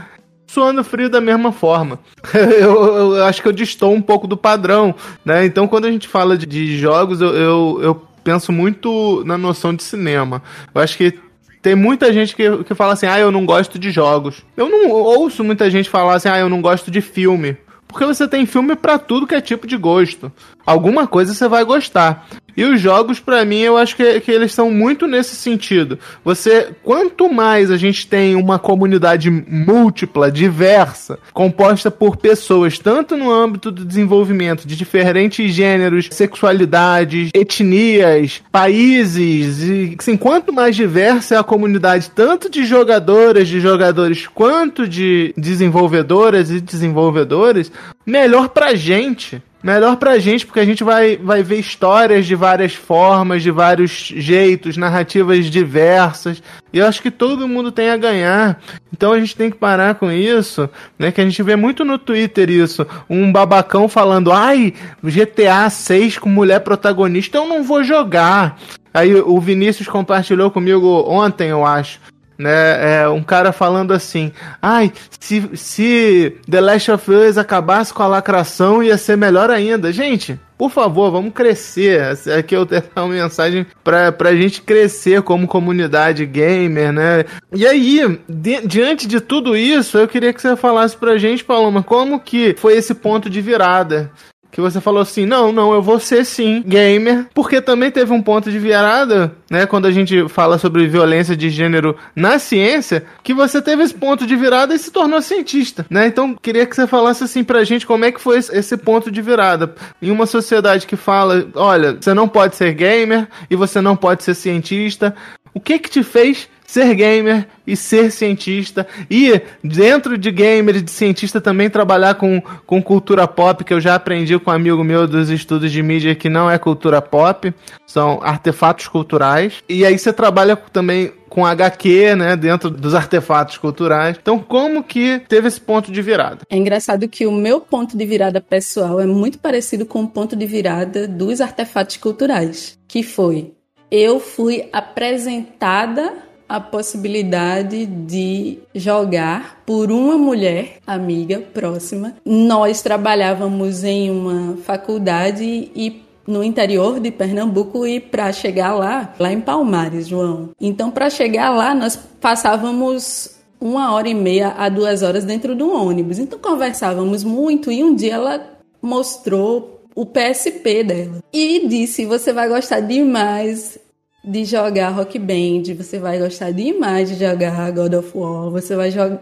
suando frio da mesma forma. eu, eu, acho que eu distou um pouco do padrão, né? Então quando a gente fala de, de jogos, eu, eu, eu penso muito na noção de cinema. Eu acho que tem muita gente que, que fala assim, ah, eu não gosto de jogos. Eu não ouço muita gente falar assim, ah, eu não gosto de filme. Porque você tem filme para tudo que é tipo de gosto. Alguma coisa você vai gostar. E os jogos, para mim, eu acho que, que eles são muito nesse sentido. Você, quanto mais a gente tem uma comunidade múltipla, diversa, composta por pessoas, tanto no âmbito do desenvolvimento de diferentes gêneros, sexualidades, etnias, países, e assim, quanto mais diversa é a comunidade, tanto de jogadoras, de jogadores, quanto de desenvolvedoras e desenvolvedores, melhor pra gente melhor pra gente, porque a gente vai, vai ver histórias de várias formas, de vários jeitos, narrativas diversas. E eu acho que todo mundo tem a ganhar. Então a gente tem que parar com isso, né? Que a gente vê muito no Twitter isso. Um babacão falando, ai, GTA 6 com mulher protagonista, eu não vou jogar. Aí o Vinícius compartilhou comigo ontem, eu acho. Né, é, um cara falando assim: ai, se, se The Last of Us acabasse com a lacração, ia ser melhor ainda. Gente, por favor, vamos crescer. Aqui eu tenho uma mensagem pra, pra gente crescer como comunidade gamer, né? E aí, di diante de tudo isso, eu queria que você falasse pra gente, Paloma, como que foi esse ponto de virada? Que você falou assim: não, não, eu vou ser sim gamer, porque também teve um ponto de virada, né? Quando a gente fala sobre violência de gênero na ciência, que você teve esse ponto de virada e se tornou cientista, né? Então, queria que você falasse assim pra gente como é que foi esse ponto de virada. Em uma sociedade que fala: olha, você não pode ser gamer e você não pode ser cientista. O que que te fez ser gamer e ser cientista. E dentro de gamer e de cientista também trabalhar com, com cultura pop, que eu já aprendi com um amigo meu dos estudos de mídia que não é cultura pop, são artefatos culturais. E aí você trabalha também com HQ, né, dentro dos artefatos culturais. Então, como que teve esse ponto de virada? É engraçado que o meu ponto de virada pessoal é muito parecido com o ponto de virada dos artefatos culturais, que foi eu fui apresentada a possibilidade de jogar por uma mulher amiga próxima. Nós trabalhávamos em uma faculdade e no interior de Pernambuco e para chegar lá, lá em Palmares, João. Então, para chegar lá, nós passávamos uma hora e meia a duas horas dentro do ônibus. Então, conversávamos muito e um dia ela mostrou o PSP dela e disse: Você vai gostar demais de jogar Rock Band, você vai gostar demais de jogar God of War, você vai jogar.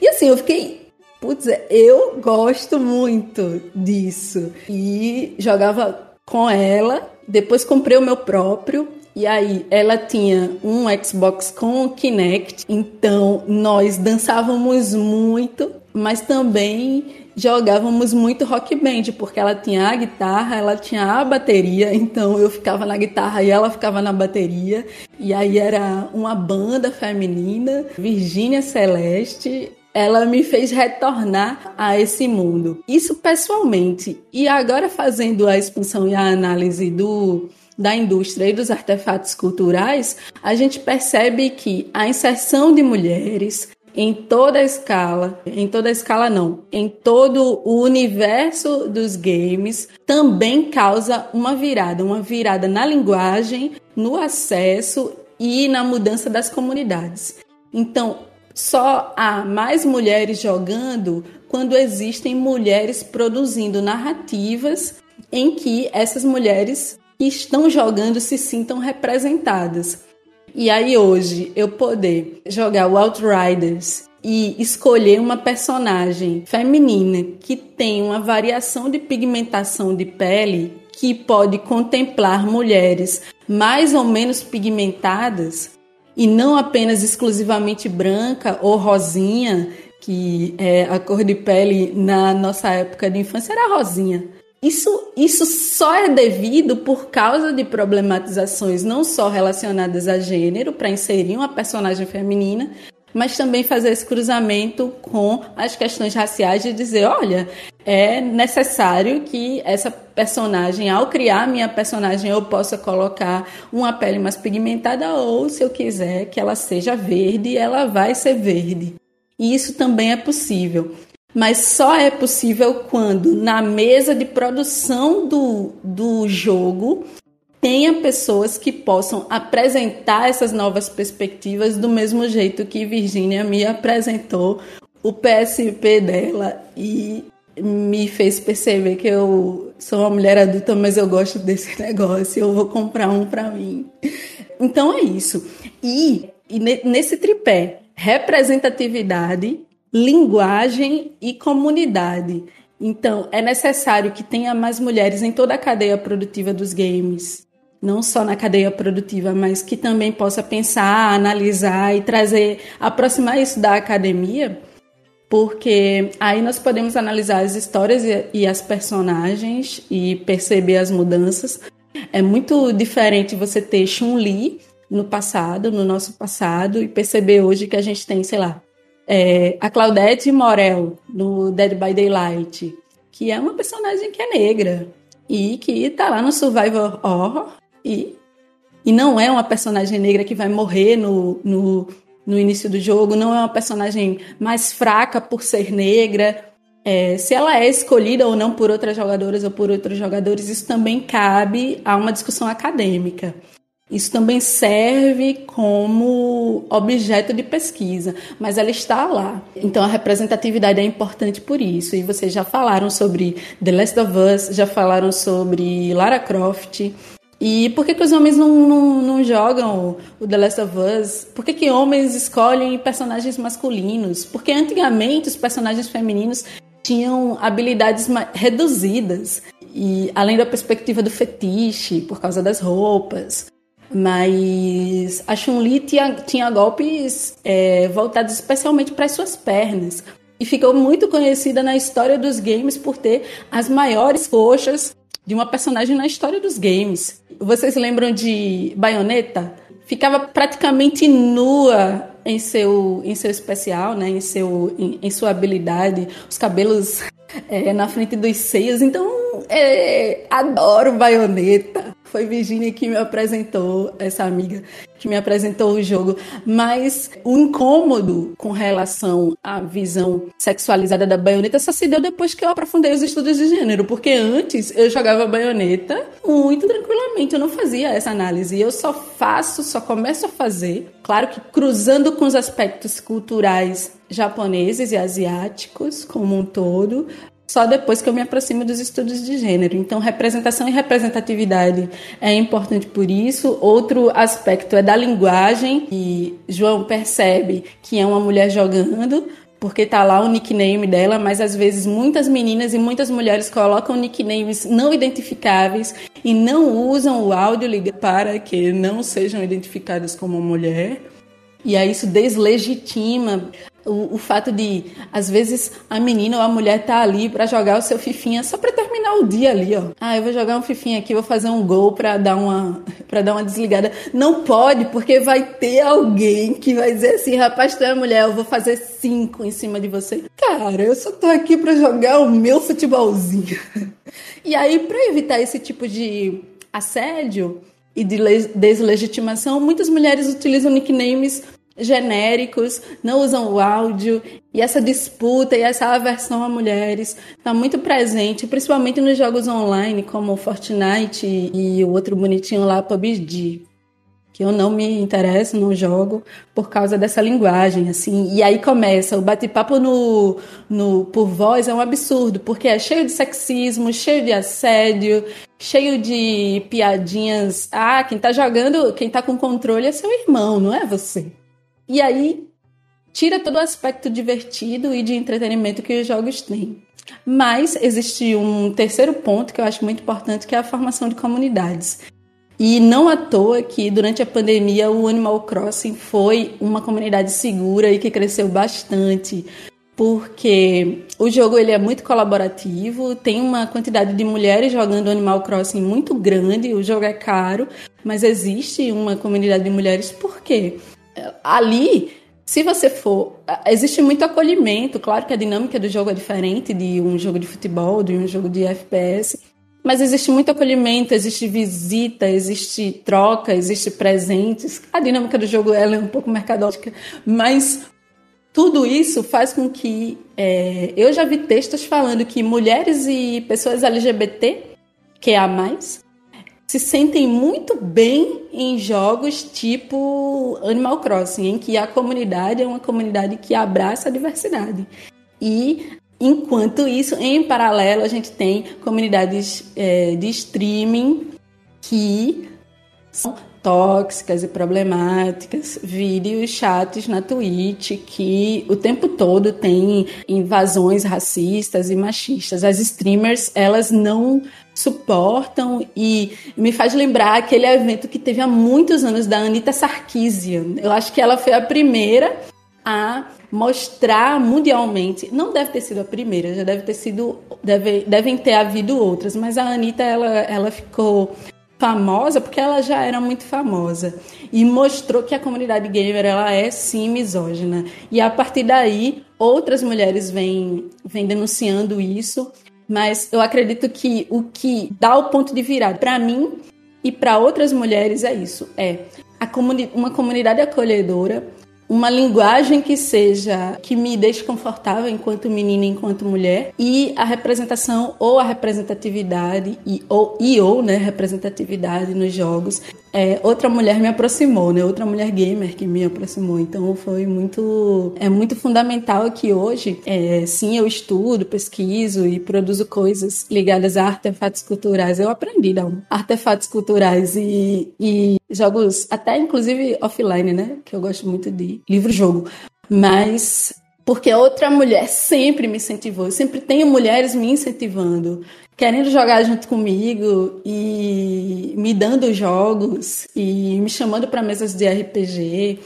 E assim, eu fiquei. Putz, eu gosto muito disso. E jogava com ela, depois comprei o meu próprio. E aí, ela tinha um Xbox com Kinect, então nós dançávamos muito, mas também jogávamos muito rock band, porque ela tinha a guitarra, ela tinha a bateria, então eu ficava na guitarra e ela ficava na bateria. E aí era uma banda feminina, Virgínia Celeste. Ela me fez retornar a esse mundo. Isso pessoalmente. E agora fazendo a expansão e a análise do da indústria e dos artefatos culturais, a gente percebe que a inserção de mulheres, em toda a escala, em toda a escala não, em todo o universo dos games, também causa uma virada, uma virada na linguagem, no acesso e na mudança das comunidades. Então, só há mais mulheres jogando quando existem mulheres produzindo narrativas em que essas mulheres que estão jogando se sintam representadas. E aí hoje eu poder jogar o Outriders e escolher uma personagem feminina que tem uma variação de pigmentação de pele que pode contemplar mulheres mais ou menos pigmentadas e não apenas exclusivamente branca ou rosinha, que é a cor de pele na nossa época de infância era rosinha. Isso, isso só é devido por causa de problematizações não só relacionadas a gênero, para inserir uma personagem feminina, mas também fazer esse cruzamento com as questões raciais de dizer, olha, é necessário que essa personagem, ao criar minha personagem, eu possa colocar uma pele mais pigmentada ou, se eu quiser, que ela seja verde, ela vai ser verde. E isso também é possível mas só é possível quando na mesa de produção do, do jogo tenha pessoas que possam apresentar essas novas perspectivas do mesmo jeito que Virginia me apresentou o PSP dela e me fez perceber que eu sou uma mulher adulta, mas eu gosto desse negócio, eu vou comprar um para mim. Então é isso. E, e nesse tripé, representatividade, linguagem e comunidade. Então, é necessário que tenha mais mulheres em toda a cadeia produtiva dos games. Não só na cadeia produtiva, mas que também possa pensar, analisar e trazer, aproximar isso da academia, porque aí nós podemos analisar as histórias e as personagens e perceber as mudanças. É muito diferente você ter Chun-Li no passado, no nosso passado, e perceber hoje que a gente tem, sei lá, é, a Claudette Morel, no Dead by Daylight, que é uma personagem que é negra e que tá lá no Survivor Horror e e não é uma personagem negra que vai morrer no, no, no início do jogo, não é uma personagem mais fraca por ser negra. É, se ela é escolhida ou não por outras jogadoras ou por outros jogadores, isso também cabe a uma discussão acadêmica. Isso também serve como objeto de pesquisa, mas ela está lá. Então a representatividade é importante por isso. E vocês já falaram sobre The Last of Us, já falaram sobre Lara Croft. E por que, que os homens não, não, não jogam o The Last of Us? Por que, que homens escolhem personagens masculinos? Porque antigamente os personagens femininos tinham habilidades reduzidas. E além da perspectiva do fetiche, por causa das roupas. Mas a Chun-Li tinha, tinha golpes é, voltados especialmente para as suas pernas. E ficou muito conhecida na história dos games por ter as maiores coxas de uma personagem na história dos games. Vocês lembram de Bayonetta? Ficava praticamente nua em seu, em seu especial, né? em, seu, em, em sua habilidade, os cabelos é, na frente dos seios. Então, é, adoro baioneta. Foi Virginia que me apresentou, essa amiga, que me apresentou o jogo. Mas o incômodo com relação à visão sexualizada da baioneta só se deu depois que eu aprofundei os estudos de gênero. Porque antes eu jogava baioneta muito tranquilamente. Eu não fazia essa análise. Eu só faço, só começo a fazer. Claro que cruzando com os aspectos culturais japoneses e asiáticos como um todo, só depois que eu me aproximo dos estudos de gênero. Então, representação e representatividade é importante por isso. Outro aspecto é da linguagem, e João percebe que é uma mulher jogando, porque está lá o nickname dela, mas às vezes muitas meninas e muitas mulheres colocam nicknames não identificáveis e não usam o áudio para que não sejam identificadas como mulher. E aí isso deslegitima o, o, fato de, às vezes, a menina ou a mulher tá ali para jogar o seu fifinha só para terminar o dia ali, ó. Ah, eu vou jogar um fifinha aqui, vou fazer um gol para dar uma para dar uma desligada. Não pode, porque vai ter alguém que vai dizer assim, rapaz, tu é mulher, eu vou fazer cinco em cima de você. Cara, eu só tô aqui para jogar o meu futebolzinho. E aí, para evitar esse tipo de assédio e de deslegitimação, muitas mulheres utilizam nicknames genéricos, não usam o áudio, e essa disputa e essa aversão a mulheres está muito presente, principalmente nos jogos online, como Fortnite e o outro bonitinho lá, PUBG, que eu não me interesso, não jogo, por causa dessa linguagem, assim, e aí começa, o bate-papo no, no, por voz é um absurdo, porque é cheio de sexismo, cheio de assédio, cheio de piadinhas, ah, quem tá jogando, quem tá com controle é seu irmão, não é você. E aí tira todo o aspecto divertido e de entretenimento que os jogos têm. Mas existe um terceiro ponto que eu acho muito importante, que é a formação de comunidades. E não à toa que durante a pandemia o Animal Crossing foi uma comunidade segura e que cresceu bastante, porque o jogo ele é muito colaborativo, tem uma quantidade de mulheres jogando Animal Crossing muito grande, o jogo é caro, mas existe uma comunidade de mulheres por quê? Ali, se você for. Existe muito acolhimento. Claro que a dinâmica do jogo é diferente de um jogo de futebol, de um jogo de FPS. Mas existe muito acolhimento, existe visita, existe troca, existe presentes. A dinâmica do jogo ela é um pouco mercadológica, mas tudo isso faz com que é, eu já vi textos falando que mulheres e pessoas LGBT, que é a mais, se sentem muito bem em jogos tipo Animal Crossing, em que a comunidade é uma comunidade que abraça a diversidade. E enquanto isso, em paralelo, a gente tem comunidades é, de streaming que são tóxicas e problemáticas, vídeos chatos na Twitch que o tempo todo tem invasões racistas e machistas. As streamers, elas não suportam e me faz lembrar aquele evento que teve há muitos anos da Anita Sarkeesian. Eu acho que ela foi a primeira a mostrar mundialmente, não deve ter sido a primeira, já deve ter sido, deve, devem ter havido outras, mas a Anitta ela, ela ficou famosa porque ela já era muito famosa e mostrou que a comunidade gamer ela é sim misógina. E a partir daí outras mulheres vêm, vêm denunciando isso mas eu acredito que o que dá o ponto de virada para mim E para outras mulheres é isso, é comuni uma comunidade acolhedora, uma linguagem que seja que me deixe confortável enquanto menina, enquanto mulher e a representação ou a representatividade e ou e ou né representatividade nos jogos é, outra mulher me aproximou, né? Outra mulher gamer que me aproximou. Então foi muito é muito fundamental que hoje é, sim eu estudo, pesquiso e produzo coisas ligadas a artefatos culturais. Eu aprendi não, artefatos culturais e, e jogos até inclusive offline, né? Que eu gosto muito de livro-jogo. Mas porque outra mulher sempre me incentivou. Eu sempre tenho mulheres me incentivando, querendo jogar junto comigo e me dando jogos e me chamando para mesas de RPG.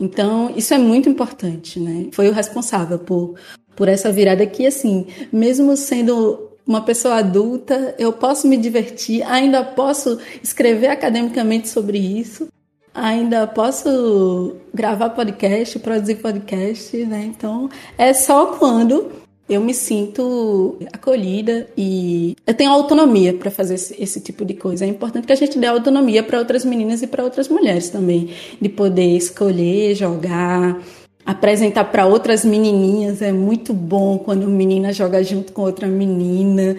Então, isso é muito importante, né? Foi o responsável por, por essa virada que, assim, mesmo sendo uma pessoa adulta, eu posso me divertir, ainda posso escrever academicamente sobre isso, ainda posso gravar podcast, produzir podcast, né? Então, é só quando eu me sinto acolhida e eu tenho autonomia para fazer esse, esse, tipo de coisa. É importante que a gente dê autonomia para outras meninas e para outras mulheres também, de poder escolher, jogar, apresentar para outras menininhas. É muito bom quando menina joga junto com outra menina.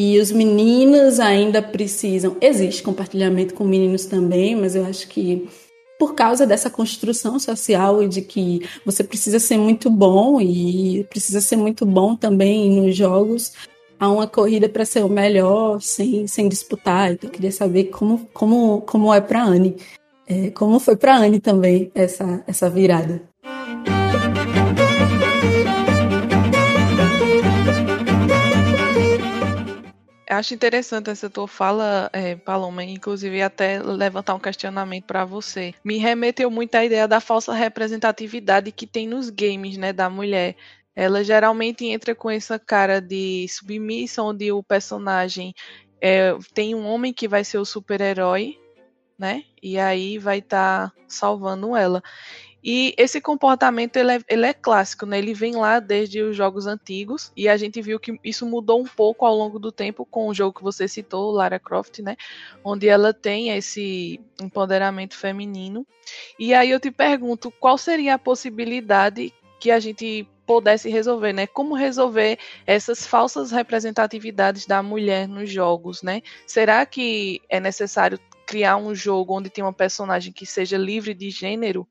E os meninos ainda precisam. Existe compartilhamento com meninos também, mas eu acho que por causa dessa construção social e de que você precisa ser muito bom e precisa ser muito bom também nos jogos. Há uma corrida para ser o melhor sem, sem disputar. Então, eu queria saber como, como, como é para Anne. É, como foi para Anne também essa, essa virada. Acho interessante essa tua fala, é, Paloma, inclusive até levantar um questionamento para você. Me remeteu muito à ideia da falsa representatividade que tem nos games, né, da mulher. Ela geralmente entra com essa cara de submissa, onde o personagem é, tem um homem que vai ser o super-herói, né? E aí vai estar tá salvando ela. E esse comportamento ele é, ele é, clássico, né? Ele vem lá desde os jogos antigos e a gente viu que isso mudou um pouco ao longo do tempo com o jogo que você citou, Lara Croft, né? Onde ela tem esse empoderamento feminino. E aí eu te pergunto, qual seria a possibilidade que a gente pudesse resolver, né? Como resolver essas falsas representatividades da mulher nos jogos, né? Será que é necessário criar um jogo onde tem uma personagem que seja livre de gênero?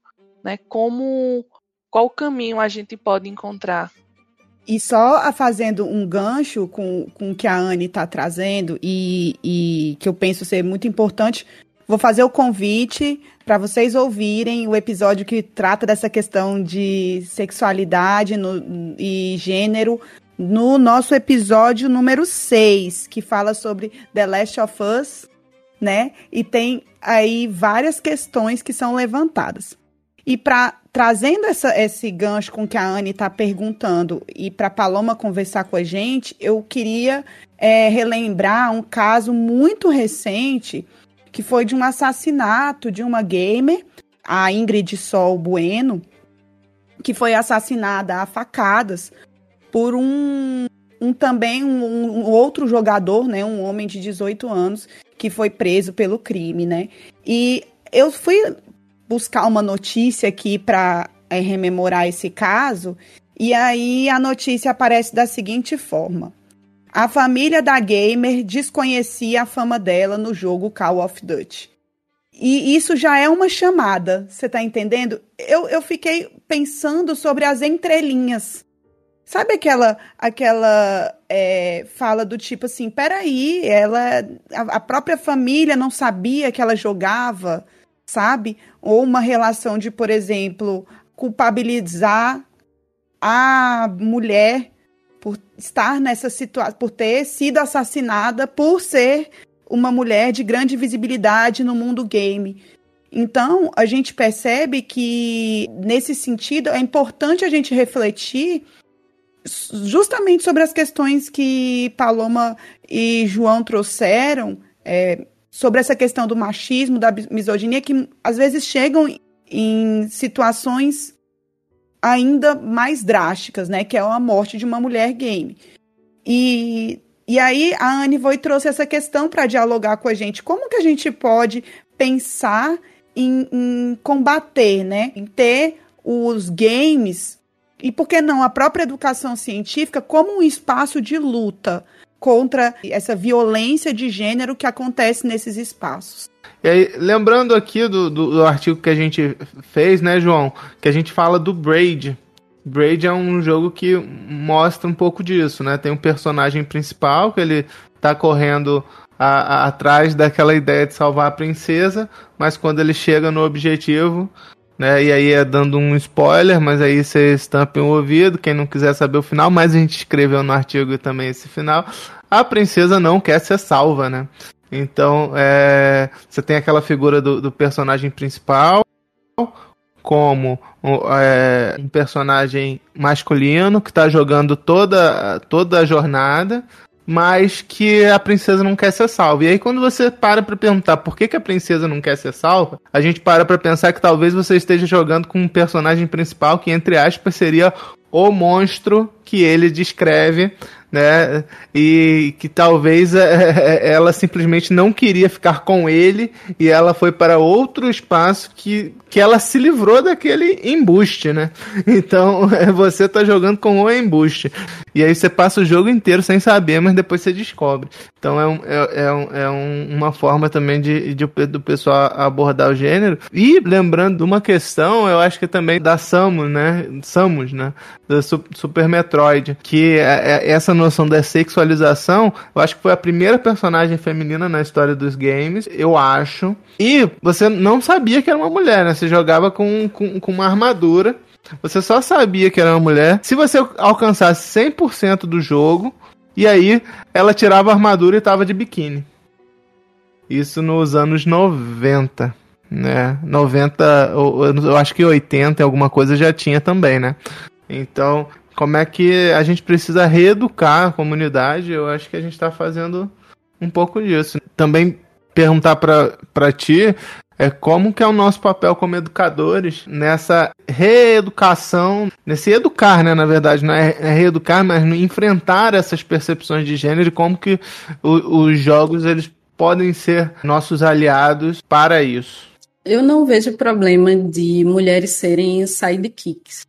Né? Como qual caminho a gente pode encontrar? E só fazendo um gancho com, com o que a Anne está trazendo e, e que eu penso ser muito importante, vou fazer o convite para vocês ouvirem o episódio que trata dessa questão de sexualidade no, e gênero no nosso episódio número 6, que fala sobre The Last of Us, né? E tem aí várias questões que são levantadas. E para trazendo essa, esse gancho com que a Anne está perguntando e para Paloma conversar com a gente, eu queria é, relembrar um caso muito recente que foi de um assassinato de uma gamer, a Ingrid Sol Bueno, que foi assassinada a facadas por um, um também um, um, outro jogador, né, um homem de 18 anos que foi preso pelo crime, né? E eu fui buscar uma notícia aqui para é, rememorar esse caso, e aí a notícia aparece da seguinte forma: A família da gamer desconhecia a fama dela no jogo Call of Duty. E isso já é uma chamada, você tá entendendo? Eu, eu fiquei pensando sobre as entrelinhas. Sabe aquela aquela é, fala do tipo assim, peraí, ela a, a própria família não sabia que ela jogava, sabe? Ou uma relação de, por exemplo, culpabilizar a mulher por estar nessa situação, por ter sido assassinada por ser uma mulher de grande visibilidade no mundo game. Então, a gente percebe que, nesse sentido, é importante a gente refletir justamente sobre as questões que Paloma e João trouxeram, é, sobre essa questão do machismo, da misoginia, que às vezes chegam em situações ainda mais drásticas, né? Que é a morte de uma mulher game. E E aí a Anne Voi trouxe essa questão para dialogar com a gente. Como que a gente pode pensar em, em combater, né? Em ter os games e por que não a própria educação científica como um espaço de luta contra essa violência de gênero que acontece nesses espaços. E aí, lembrando aqui do, do, do, artigo que a gente fez, né, João? Que a gente fala do Braid. Braid é um jogo que mostra um pouco disso, né? Tem um personagem principal que ele tá correndo a, a, atrás daquela ideia de salvar a princesa, mas quando ele chega no objetivo, né? E aí é dando um spoiler, mas aí você estampa o ouvido, quem não quiser saber o final, mas a gente escreveu no artigo também esse final. A princesa não quer ser salva, né? Então, é, você tem aquela figura do, do personagem principal como é, um personagem masculino que está jogando toda, toda a jornada mas que a princesa não quer ser salva. E aí, quando você para pra perguntar por que, que a princesa não quer ser salva, a gente para pra pensar que talvez você esteja jogando com um personagem principal que, entre aspas, seria o monstro que ele descreve né? E que talvez é, é, ela simplesmente não queria ficar com ele e ela foi para outro espaço que, que ela se livrou daquele embuste, né? Então você tá jogando com o embuste. E aí você passa o jogo inteiro sem saber, mas depois você descobre. Então é, um, é, é, um, é um, uma forma também de, de, do pessoal abordar o gênero. E lembrando de uma questão, eu acho que também da Samus, né? Samus, né? Da Super Metroid, que é, é essa noção da sexualização, eu acho que foi a primeira personagem feminina na história dos games, eu acho. E você não sabia que era uma mulher, né? Você jogava com, com, com uma armadura. Você só sabia que era uma mulher. Se você alcançasse 100% do jogo, e aí ela tirava a armadura e tava de biquíni. Isso nos anos 90, né? 90, eu acho que 80 alguma coisa já tinha também, né? Então, como é que a gente precisa reeducar a comunidade. Eu acho que a gente está fazendo um pouco disso. Também perguntar para ti é como que é o nosso papel como educadores nessa reeducação, nesse educar, né, na verdade, não é, é reeducar, mas no enfrentar essas percepções de gênero e como que o, os jogos eles podem ser nossos aliados para isso. Eu não vejo problema de mulheres serem sidekicks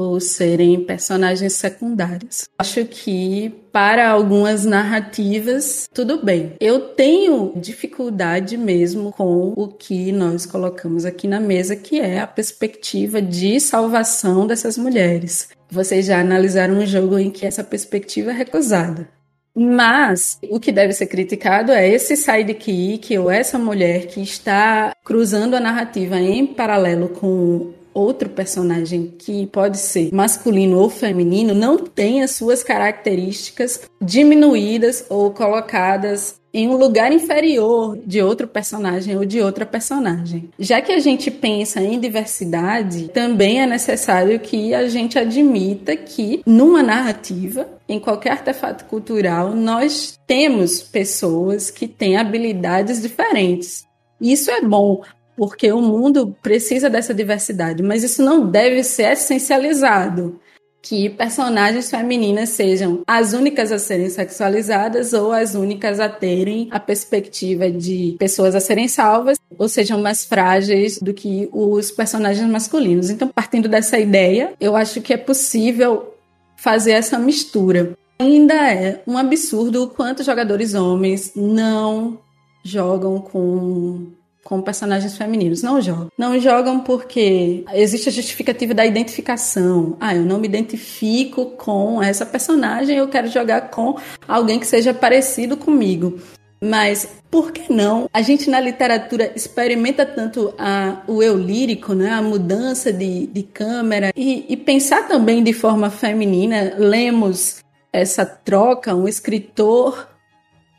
ou serem personagens secundários. Acho que para algumas narrativas, tudo bem. Eu tenho dificuldade mesmo com o que nós colocamos aqui na mesa, que é a perspectiva de salvação dessas mulheres. Vocês já analisaram um jogo em que essa perspectiva é recusada. Mas o que deve ser criticado é esse sidekick ou essa mulher que está cruzando a narrativa em paralelo com outro personagem que pode ser masculino ou feminino não tem as suas características diminuídas ou colocadas em um lugar inferior de outro personagem ou de outra personagem. Já que a gente pensa em diversidade, também é necessário que a gente admita que numa narrativa, em qualquer artefato cultural, nós temos pessoas que têm habilidades diferentes. Isso é bom, porque o mundo precisa dessa diversidade, mas isso não deve ser essencializado. Que personagens femininas sejam as únicas a serem sexualizadas ou as únicas a terem a perspectiva de pessoas a serem salvas ou sejam mais frágeis do que os personagens masculinos. Então, partindo dessa ideia, eu acho que é possível fazer essa mistura. Ainda é um absurdo o quanto jogadores homens não jogam com com personagens femininos. Não jogam. Não jogam porque existe a justificativa da identificação. Ah, eu não me identifico com essa personagem, eu quero jogar com alguém que seja parecido comigo. Mas por que não? A gente na literatura experimenta tanto a, o eu lírico, né? a mudança de, de câmera, e, e pensar também de forma feminina. Lemos essa troca, um escritor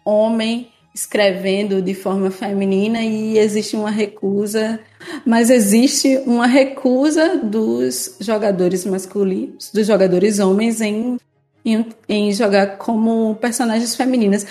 homem escrevendo de forma feminina e existe uma recusa, mas existe uma recusa dos jogadores masculinos, dos jogadores homens em, em, em jogar como personagens femininas.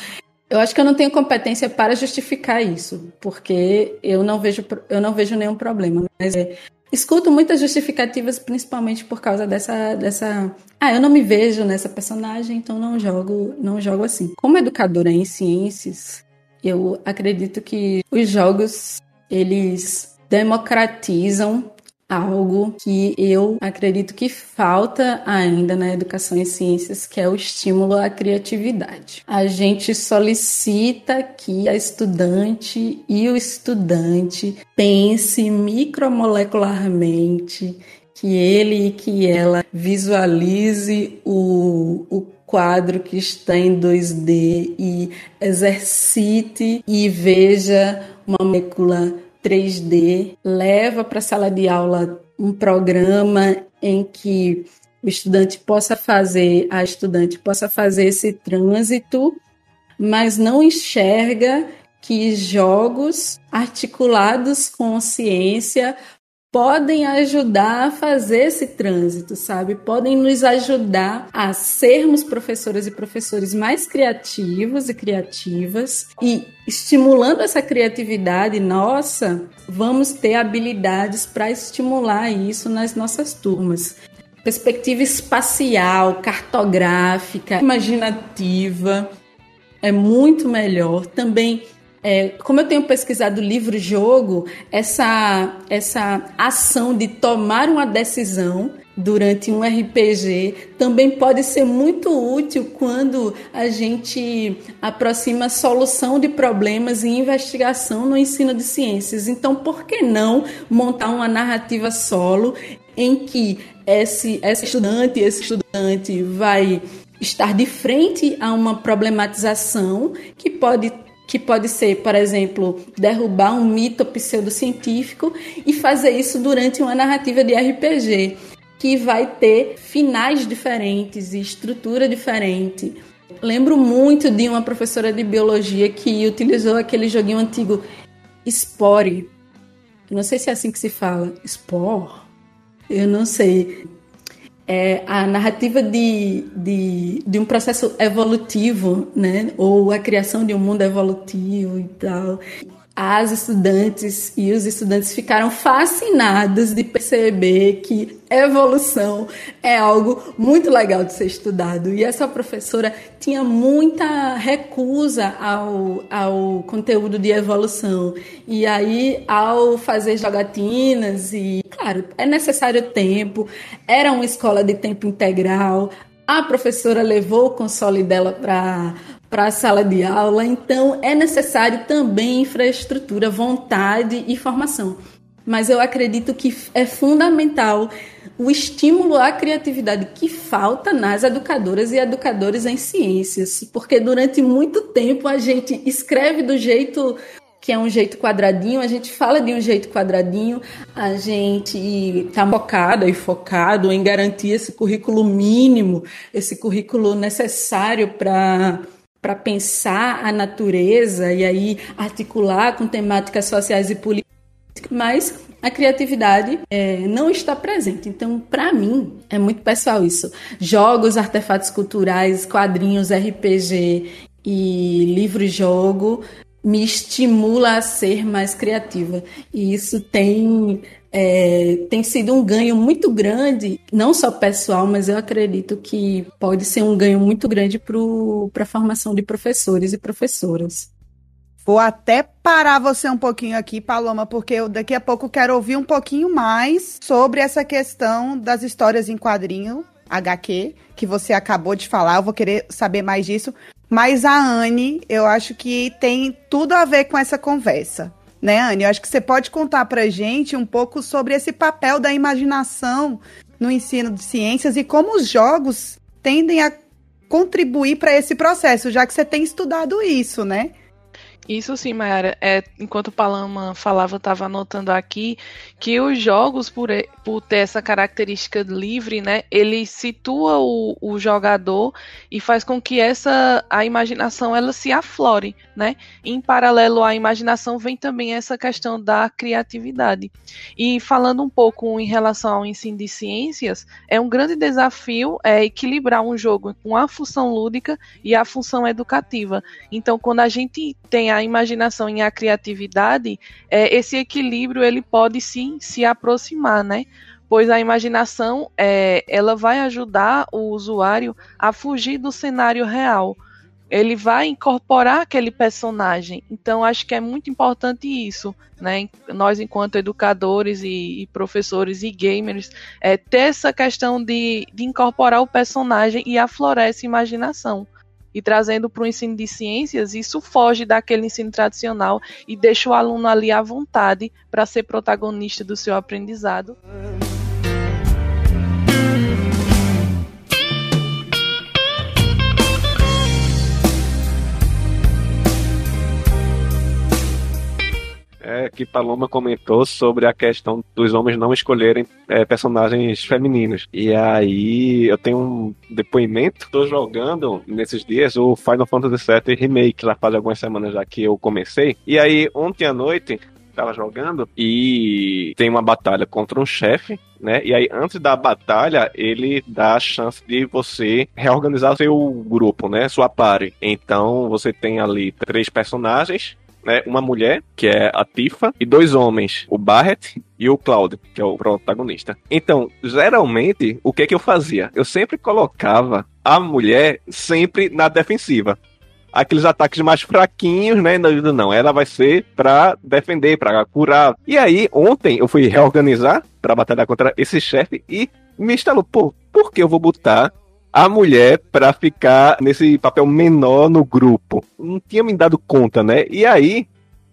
Eu acho que eu não tenho competência para justificar isso, porque eu não vejo, eu não vejo nenhum problema. Mas é, escuto muitas justificativas, principalmente por causa dessa, dessa. Ah, eu não me vejo nessa personagem, então não jogo, não jogo assim. Como educadora em ciências, eu acredito que os jogos eles democratizam algo que eu acredito que falta ainda na educação em ciências, que é o estímulo à criatividade. A gente solicita que a estudante e o estudante pense micromolecularmente, que ele e que ela visualize o, o quadro que está em 2D e exercite e veja uma molécula 3D, leva para a sala de aula um programa em que o estudante possa fazer, a estudante possa fazer esse trânsito, mas não enxerga que jogos articulados com ciência podem ajudar a fazer esse trânsito, sabe? Podem nos ajudar a sermos professoras e professores mais criativos e criativas e estimulando essa criatividade nossa, vamos ter habilidades para estimular isso nas nossas turmas. Perspectiva espacial, cartográfica, imaginativa é muito melhor. Também é, como eu tenho pesquisado livro-jogo, essa, essa ação de tomar uma decisão durante um RPG também pode ser muito útil quando a gente aproxima solução de problemas e investigação no ensino de ciências. Então, por que não montar uma narrativa solo em que esse, esse estudante, esse estudante vai estar de frente a uma problematização que pode que pode ser, por exemplo, derrubar um mito pseudocientífico e fazer isso durante uma narrativa de RPG, que vai ter finais diferentes e estrutura diferente. Lembro muito de uma professora de biologia que utilizou aquele joguinho antigo Spore. não sei se é assim que se fala. Spore? Eu não sei é, a narrativa de, de, de um processo evolutivo, né? Ou a criação de um mundo evolutivo e tal as estudantes e os estudantes ficaram fascinados de perceber que evolução é algo muito legal de ser estudado. E essa professora tinha muita recusa ao, ao conteúdo de evolução. E aí, ao fazer jogatinas, e claro, é necessário tempo, era uma escola de tempo integral, a professora levou o console dela para para a sala de aula, então é necessário também infraestrutura, vontade e formação. Mas eu acredito que é fundamental o estímulo à criatividade que falta nas educadoras e educadores em ciências, porque durante muito tempo a gente escreve do jeito que é um jeito quadradinho, a gente fala de um jeito quadradinho, a gente está focado e focado em garantir esse currículo mínimo, esse currículo necessário para para pensar a natureza e aí articular com temáticas sociais e políticas, mas a criatividade é, não está presente. Então, para mim, é muito pessoal isso. Jogos, artefatos culturais, quadrinhos, RPG e livro-jogo me estimula a ser mais criativa. E isso tem é, tem sido um ganho muito grande, não só pessoal, mas eu acredito que pode ser um ganho muito grande para a formação de professores e professoras. Vou até parar você um pouquinho aqui, Paloma, porque eu daqui a pouco quero ouvir um pouquinho mais sobre essa questão das histórias em quadrinho, HQ, que você acabou de falar. Eu vou querer saber mais disso. Mas a Anne, eu acho que tem tudo a ver com essa conversa né, Anne? Eu acho que você pode contar para gente um pouco sobre esse papel da imaginação no ensino de ciências e como os jogos tendem a contribuir para esse processo, já que você tem estudado isso, né? Isso sim, Mayara. É, enquanto o Palama falava, eu estava anotando aqui que os jogos, por, por ter essa característica livre, né, ele situa o, o jogador e faz com que essa a imaginação ela se aflore, né? Em paralelo à imaginação vem também essa questão da criatividade. E falando um pouco em relação ao ensino de ciências, é um grande desafio é, equilibrar um jogo com a função lúdica e a função educativa. Então, quando a gente tem a a imaginação e a criatividade, é, esse equilíbrio ele pode sim se aproximar, né? Pois a imaginação é, ela vai ajudar o usuário a fugir do cenário real. Ele vai incorporar aquele personagem. Então, acho que é muito importante isso, né? Nós, enquanto educadores e, e professores e gamers, é, ter essa questão de, de incorporar o personagem e aflorar essa imaginação e trazendo para o ensino de ciências, isso foge daquele ensino tradicional e deixa o aluno ali à vontade para ser protagonista do seu aprendizado. É, que Paloma comentou sobre a questão dos homens não escolherem é, personagens femininos. E aí eu tenho um depoimento. Estou jogando nesses dias o Final Fantasy VII Remake, já faz algumas semanas já que eu comecei. E aí, ontem à noite, estava jogando e tem uma batalha contra um chefe, né? E aí, antes da batalha, ele dá a chance de você reorganizar seu grupo, né? Sua party. Então, você tem ali três personagens né, uma mulher, que é a Tifa, e dois homens, o Barrett e o Cloud, que é o protagonista. Então, geralmente, o que é que eu fazia? Eu sempre colocava a mulher sempre na defensiva. Aqueles ataques mais fraquinhos, né? Não, ela vai ser pra defender, pra curar. E aí, ontem eu fui reorganizar para batalhar contra esse chefe e me instalou, pô, por que eu vou botar a mulher para ficar nesse papel menor no grupo. Não tinha me dado conta, né? E aí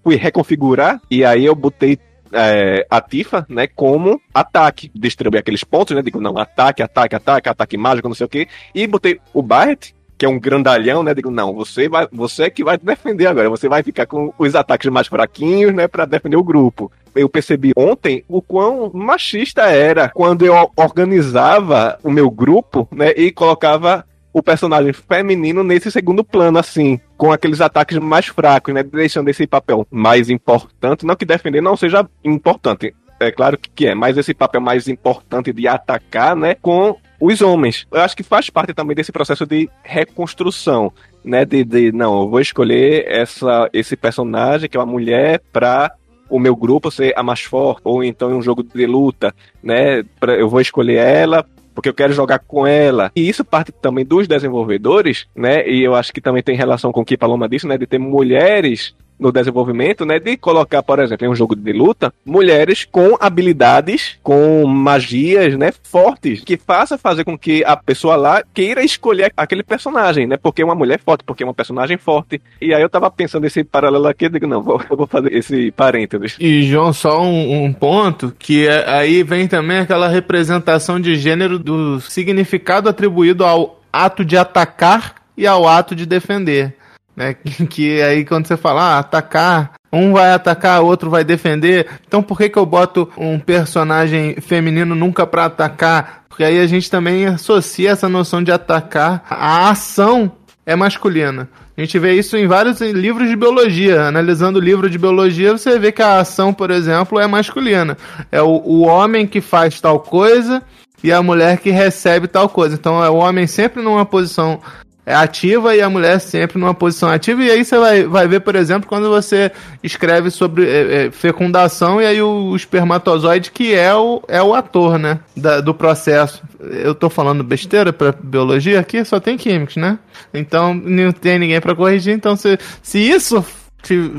fui reconfigurar e aí eu botei é, a Tifa, né, como ataque. Distribuir aqueles pontos, né? Digo, não, ataque, ataque, ataque, ataque mágico, não sei o quê. E botei o Barret, que é um grandalhão, né? Digo, não, você vai, você é que vai defender agora. Você vai ficar com os ataques mais fraquinhos, né, para defender o grupo. Eu percebi ontem o quão machista era quando eu organizava o meu grupo, né, e colocava o personagem feminino nesse segundo plano, assim, com aqueles ataques mais fracos, né, deixando esse papel mais importante, não que defender não seja importante, é claro que é, mas esse papel mais importante de atacar, né, com os homens. Eu acho que faz parte também desse processo de reconstrução, né, de, de não, eu vou escolher essa, esse personagem que é uma mulher pra o meu grupo ser a mais forte, ou então em um jogo de luta, né? Eu vou escolher ela porque eu quero jogar com ela. E isso parte também dos desenvolvedores, né? E eu acho que também tem relação com o que Paloma disse, né? De ter mulheres no desenvolvimento, né, de colocar, por exemplo, em um jogo de luta, mulheres com habilidades, com magias, né, fortes, que faça fazer com que a pessoa lá queira escolher aquele personagem, né, porque é uma mulher forte, porque é uma personagem forte. E aí eu tava pensando nesse paralelo aqui, eu digo, não, vou, eu vou fazer esse parênteses. E, João, só um, um ponto, que é, aí vem também aquela representação de gênero do significado atribuído ao ato de atacar e ao ato de defender né? Que aí quando você fala, ah, atacar, um vai atacar, outro vai defender. Então por que que eu boto um personagem feminino nunca para atacar? Porque aí a gente também associa essa noção de atacar a ação é masculina. A gente vê isso em vários livros de biologia. Analisando o livro de biologia, você vê que a ação, por exemplo, é masculina. É o, o homem que faz tal coisa e a mulher que recebe tal coisa. Então é o homem sempre numa posição é ativa e a mulher sempre numa posição ativa. E aí você vai, vai ver, por exemplo, quando você escreve sobre é, é, fecundação e aí o, o, espermatozoide que é o, é o ator, né? Da, do processo. Eu tô falando besteira pra biologia aqui, só tem químicos, né? Então não tem ninguém para corrigir. Então se, se isso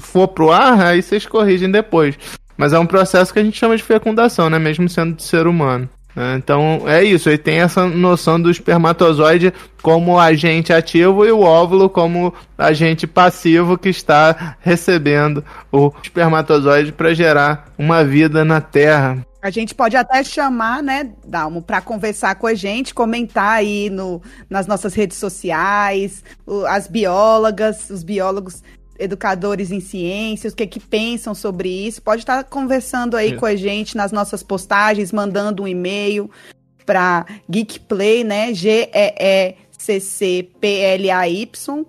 for pro ar, aí vocês corrigem depois. Mas é um processo que a gente chama de fecundação, né? Mesmo sendo de ser humano. Né? Então é isso, ele tem essa noção do espermatozoide como agente ativo e o óvulo como agente passivo que está recebendo o espermatozoide para gerar uma vida na Terra. A gente pode até chamar, né, Dalmo, para conversar com a gente, comentar aí no, nas nossas redes sociais, as biólogas, os biólogos educadores em ciências, o que, que pensam sobre isso. Pode estar conversando aí com a gente nas nossas postagens, mandando um e-mail para Geekplay, né? G-E-E-C-C-P-L-A-Y,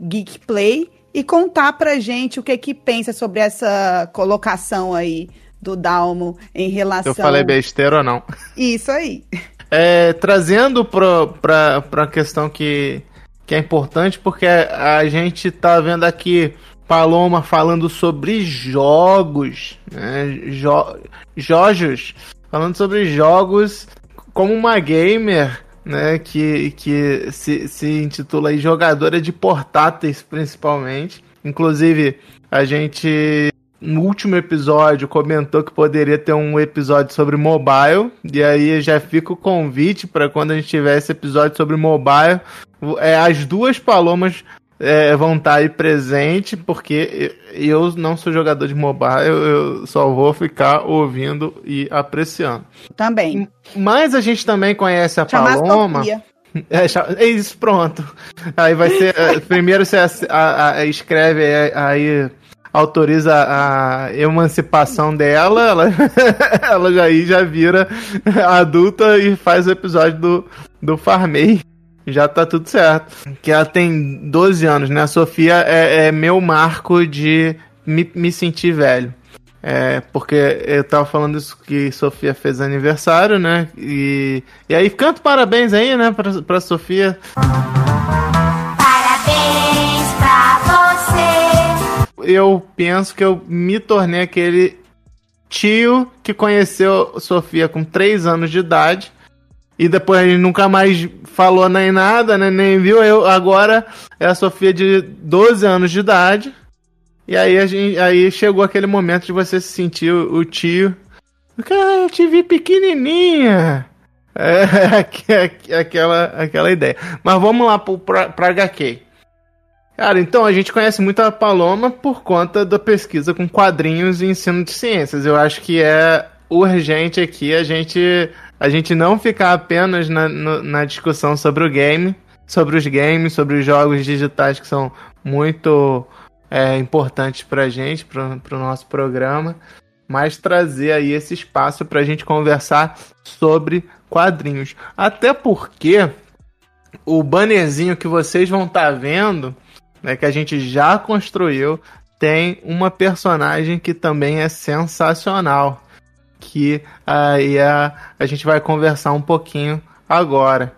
Geekplay, e contar pra gente o que que pensa sobre essa colocação aí do Dalmo em relação... Eu falei besteira ou não? Isso aí. É, trazendo para a questão que que é importante porque a gente tá vendo aqui Paloma falando sobre jogos, né? Jo Jojos, falando sobre jogos como uma gamer, né? Que, que se, se intitula aí Jogadora de Portáteis, principalmente. Inclusive, a gente no último episódio comentou que poderia ter um episódio sobre mobile. E aí já fica o convite para quando a gente tiver esse episódio sobre mobile. É, as duas palomas é, vão estar tá aí presente, porque eu não sou jogador de mobile, eu só vou ficar ouvindo e apreciando. Também. Mas a gente também conhece a Chamar Paloma. É, é, isso, pronto. Aí vai ser. É, primeiro você a, a, a, escreve aí autoriza a emancipação dela, ela, ela já aí já vira adulta e faz o episódio do, do Farmei. Já tá tudo certo. Que ela tem 12 anos, né? A Sofia é, é meu marco de me, me sentir velho. É, porque eu tava falando isso que Sofia fez aniversário, né? E, e aí, canto parabéns aí, né, pra, pra Sofia. Eu penso que eu me tornei aquele tio que conheceu Sofia com 3 anos de idade e depois ele nunca mais falou nem nada, né, nem viu. Eu agora é a Sofia de 12 anos de idade. E aí a gente, aí chegou aquele momento de você se sentir o, o tio. Cara, eu te vi pequenininha. É, aquela, aquela ideia. Mas vamos lá pro, pra, pra HQ. Cara, então a gente conhece muito a Paloma por conta da pesquisa com quadrinhos e ensino de ciências. Eu acho que é urgente aqui a gente, a gente não ficar apenas na, no, na discussão sobre o game, sobre os games, sobre os jogos digitais que são muito é, importantes pra gente, pro, pro nosso programa, mas trazer aí esse espaço pra gente conversar sobre quadrinhos. Até porque o bannerzinho que vocês vão estar tá vendo né, que a gente já construiu, tem uma personagem que também é sensacional, que aí a, a gente vai conversar um pouquinho agora.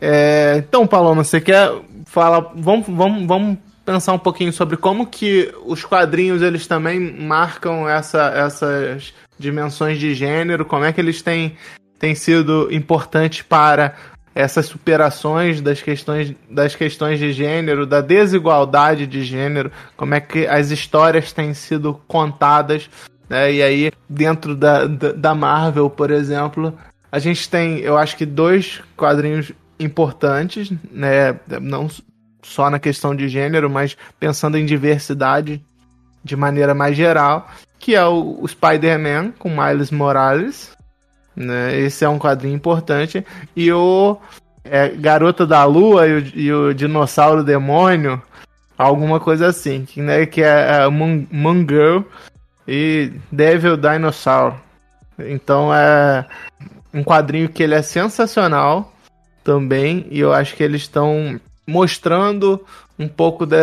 É, então, Paloma, você quer falar? Vamos, vamos, vamos pensar um pouquinho sobre como que os quadrinhos eles também marcam essa, essas dimensões de gênero, como é que eles têm, têm sido importantes para essas superações das questões, das questões de gênero, da desigualdade de gênero, como é que as histórias têm sido contadas, né? E aí, dentro da, da, Marvel, por exemplo, a gente tem, eu acho que dois quadrinhos importantes, né? Não só na questão de gênero, mas pensando em diversidade de maneira mais geral, que é o, o Spider-Man com Miles Morales, né? Esse é um quadrinho importante. E o é, Garota da Lua e o, e o Dinossauro Demônio, alguma coisa assim, que, né, que é, é Moon, Moon Girl e Devil Dinosaur. Então é um quadrinho que ele é sensacional também, e eu acho que eles estão mostrando um pouco da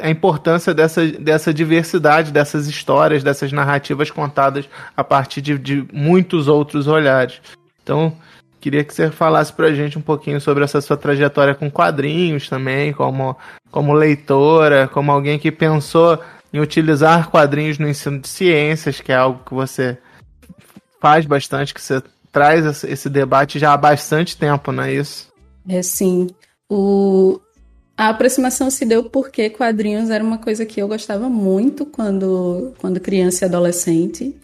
a importância dessa, dessa diversidade, dessas histórias, dessas narrativas contadas a partir de, de muitos outros olhares. Então, queria que você falasse pra gente um pouquinho sobre essa sua trajetória com quadrinhos também, como, como leitora, como alguém que pensou em utilizar quadrinhos no ensino de ciências, que é algo que você faz bastante, que você traz esse debate já há bastante tempo, não é isso? É sim. O, a aproximação se deu porque quadrinhos era uma coisa que eu gostava muito quando, quando criança e adolescente.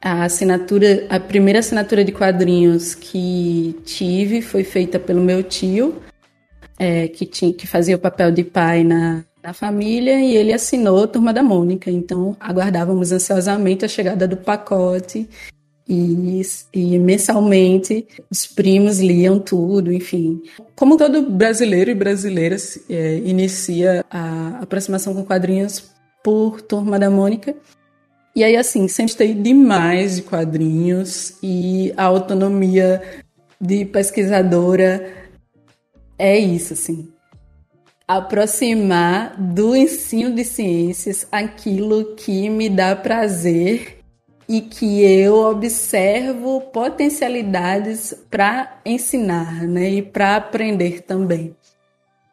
A assinatura, a primeira assinatura de quadrinhos que tive foi feita pelo meu tio, é, que, tinha, que fazia o papel de pai na, na família, e ele assinou Turma da Mônica. Então aguardávamos ansiosamente a chegada do pacote e, e, mensalmente os primos liam tudo, enfim. Como todo brasileiro e brasileira é, inicia a aproximação com quadrinhos por Turma da Mônica. E aí, assim, sempre gostei demais de quadrinhos e a autonomia de pesquisadora é isso, assim. Aproximar do ensino de ciências aquilo que me dá prazer e que eu observo potencialidades para ensinar, né, e para aprender também.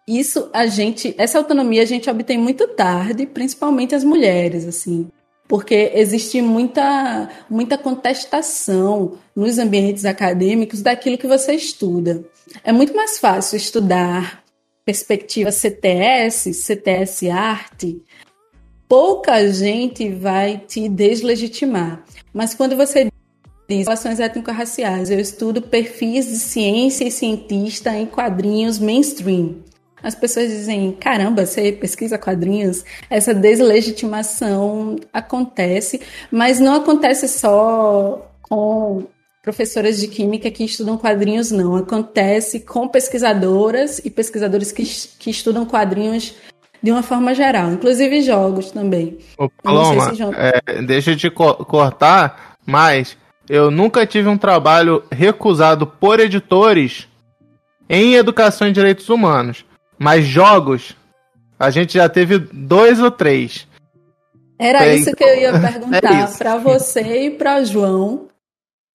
isso a gente, essa autonomia a gente obtém muito tarde, principalmente as mulheres, assim, porque existe muita, muita contestação nos ambientes acadêmicos daquilo que você estuda. É muito mais fácil estudar perspectiva CTS, CTS arte, pouca gente vai te deslegitimar. Mas quando você diz relações étnico-raciais, eu estudo perfis de ciência e cientista em quadrinhos mainstream. As pessoas dizem: caramba, você pesquisa quadrinhos? Essa deslegitimação acontece, mas não acontece só com professoras de química que estudam quadrinhos, não. Acontece com pesquisadoras e pesquisadores que, que estudam quadrinhos de uma forma geral, inclusive jogos também. Ô, Paloma, se é, deixa eu te co cortar, mas eu nunca tive um trabalho recusado por editores em educação e direitos humanos. Mas jogos, a gente já teve dois ou três. Era Tem... isso que eu ia perguntar é para você e para João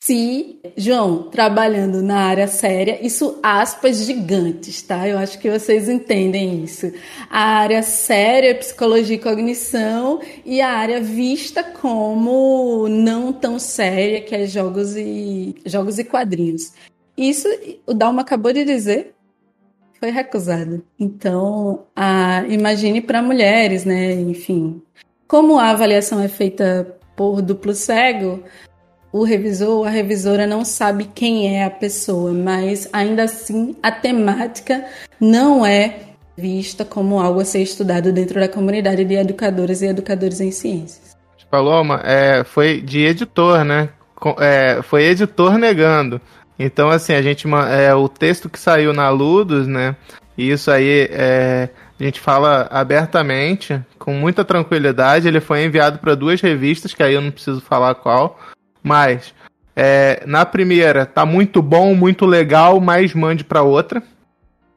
se, João, trabalhando na área séria, isso aspas gigantes, tá? Eu acho que vocês entendem isso. A área séria, psicologia e cognição, e a área vista como não tão séria, que é jogos e, jogos e quadrinhos. Isso, o Dalma acabou de dizer, foi recusado. Então, a, imagine para mulheres, né? Enfim, como a avaliação é feita por duplo cego, o revisor ou a revisora não sabe quem é a pessoa, mas ainda assim a temática não é vista como algo a ser estudado dentro da comunidade de educadoras e educadores em ciências. Paloma, é, foi de editor, né? É, foi editor negando. Então, assim, a gente é, o texto que saiu na Ludus, né? E isso aí é, a gente fala abertamente, com muita tranquilidade. Ele foi enviado para duas revistas, que aí eu não preciso falar qual. Mas é, na primeira tá muito bom, muito legal, mas mande para outra.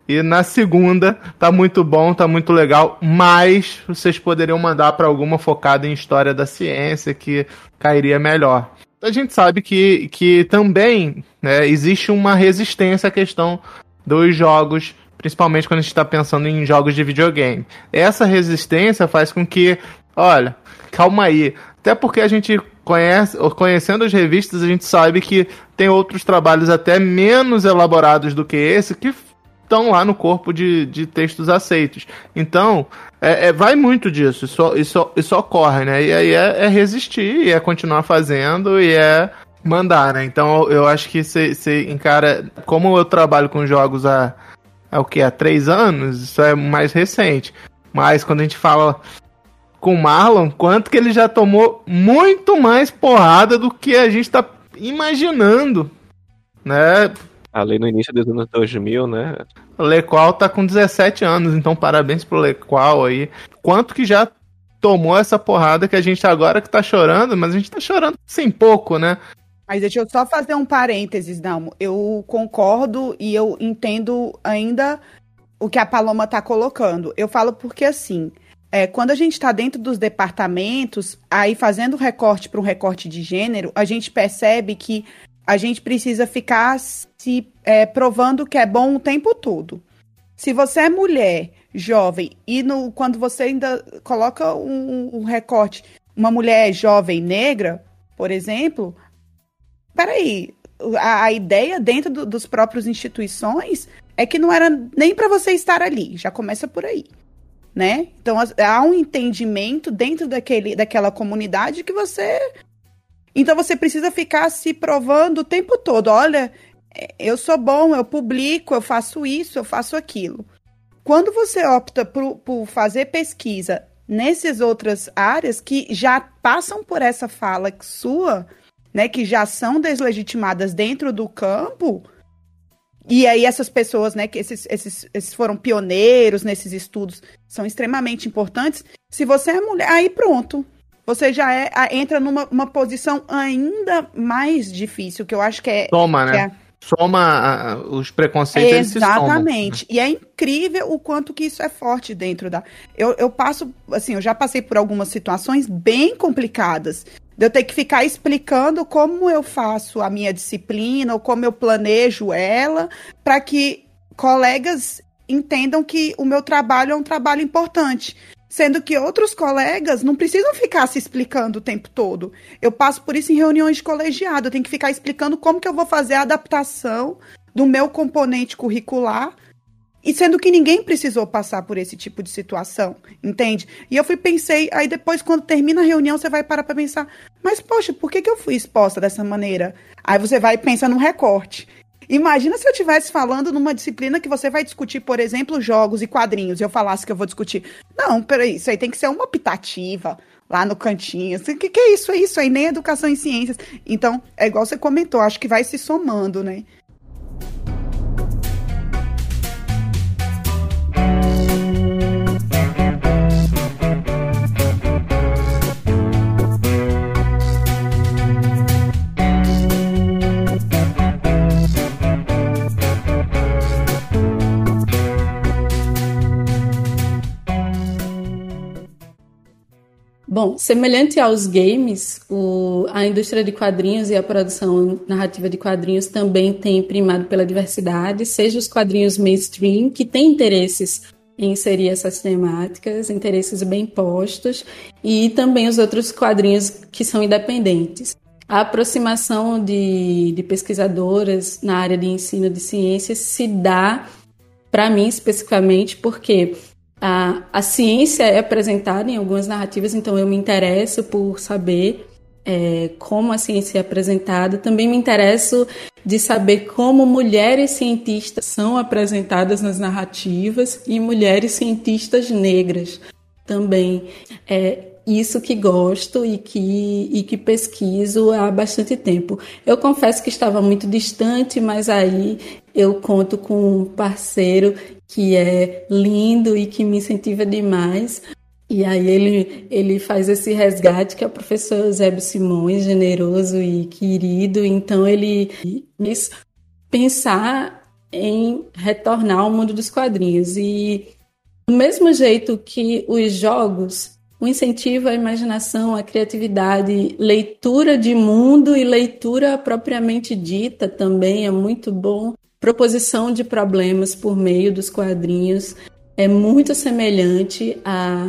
E na segunda tá muito bom, tá muito legal, mas vocês poderiam mandar para alguma focada em história da ciência que cairia melhor. A gente sabe que, que também né, existe uma resistência à questão dos jogos, principalmente quando a gente está pensando em jogos de videogame. Essa resistência faz com que, olha, calma aí, até porque a gente conhece, conhecendo as revistas, a gente sabe que tem outros trabalhos até menos elaborados do que esse que estão lá no corpo de, de textos aceitos. Então, é, é, vai muito disso, isso, isso, isso ocorre, né? E aí é, é resistir, é continuar fazendo, e é mandar, né? Então eu acho que você encara. Como eu trabalho com jogos há, há o que? Há três anos, isso é mais recente. Mas quando a gente fala com o Marlon, quanto que ele já tomou muito mais porrada do que a gente tá imaginando, né? Ali no início dos anos 2000, né? O Lequal tá com 17 anos, então parabéns pro Lequal aí. Quanto que já tomou essa porrada que a gente agora que tá chorando, mas a gente tá chorando sem pouco, né? Mas deixa eu só fazer um parênteses, Dalmo. Eu concordo e eu entendo ainda o que a Paloma tá colocando. Eu falo porque assim, é, quando a gente está dentro dos departamentos, aí fazendo recorte para um recorte de gênero, a gente percebe que a gente precisa ficar se é, provando que é bom o tempo todo. Se você é mulher, jovem, e no, quando você ainda coloca um, um recorte, uma mulher jovem negra, por exemplo, peraí, a, a ideia dentro do, dos próprios instituições é que não era nem para você estar ali, já começa por aí né? Então há um entendimento dentro daquele, daquela comunidade que você. Então você precisa ficar se provando o tempo todo. Olha, eu sou bom, eu publico, eu faço isso, eu faço aquilo. Quando você opta por, por fazer pesquisa nessas outras áreas que já passam por essa fala sua, né, que já são deslegitimadas dentro do campo, e aí essas pessoas, né, que esses, esses, esses foram pioneiros nesses estudos, são extremamente importantes. Se você é mulher, aí pronto. Você já é, entra numa posição ainda mais difícil, que eu acho que é. Toma, né? É, soma os preconceitos. Exatamente. E é incrível o quanto que isso é forte dentro da. Eu, eu passo, assim, eu já passei por algumas situações bem complicadas de eu ter que ficar explicando como eu faço a minha disciplina ou como eu planejo ela para que colegas entendam que o meu trabalho é um trabalho importante. Sendo que outros colegas não precisam ficar se explicando o tempo todo. Eu passo por isso em reuniões de colegiado. Eu tenho que ficar explicando como que eu vou fazer a adaptação do meu componente curricular e sendo que ninguém precisou passar por esse tipo de situação, entende? E eu fui pensei, aí depois, quando termina a reunião, você vai parar para pensar, mas poxa, por que, que eu fui exposta dessa maneira? Aí você vai pensar num recorte. Imagina se eu estivesse falando numa disciplina que você vai discutir, por exemplo, jogos e quadrinhos, e eu falasse que eu vou discutir. Não, peraí, isso aí tem que ser uma optativa lá no cantinho. O que, que é isso? É isso aí, nem educação em ciências. Então, é igual você comentou, acho que vai se somando, né? Bom, semelhante aos games, o, a indústria de quadrinhos e a produção narrativa de quadrinhos também tem primado pela diversidade, seja os quadrinhos mainstream, que têm interesses em inserir essas temáticas, interesses bem postos, e também os outros quadrinhos que são independentes. A aproximação de, de pesquisadoras na área de ensino de ciências se dá, para mim especificamente, porque a, a ciência é apresentada em algumas narrativas, então eu me interesso por saber é, como a ciência é apresentada. Também me interesso de saber como mulheres cientistas são apresentadas nas narrativas e mulheres cientistas negras também. É isso que gosto e que, e que pesquiso há bastante tempo. Eu confesso que estava muito distante, mas aí eu conto com um parceiro que é lindo e que me incentiva demais. E aí ele, ele faz esse resgate, que é o professor Eusébio Simões, generoso e querido. Então ele quis pensar em retornar ao mundo dos quadrinhos. E do mesmo jeito que os jogos, o incentivo à imaginação, à criatividade, leitura de mundo e leitura propriamente dita também é muito bom proposição de problemas por meio dos quadrinhos é muito semelhante à,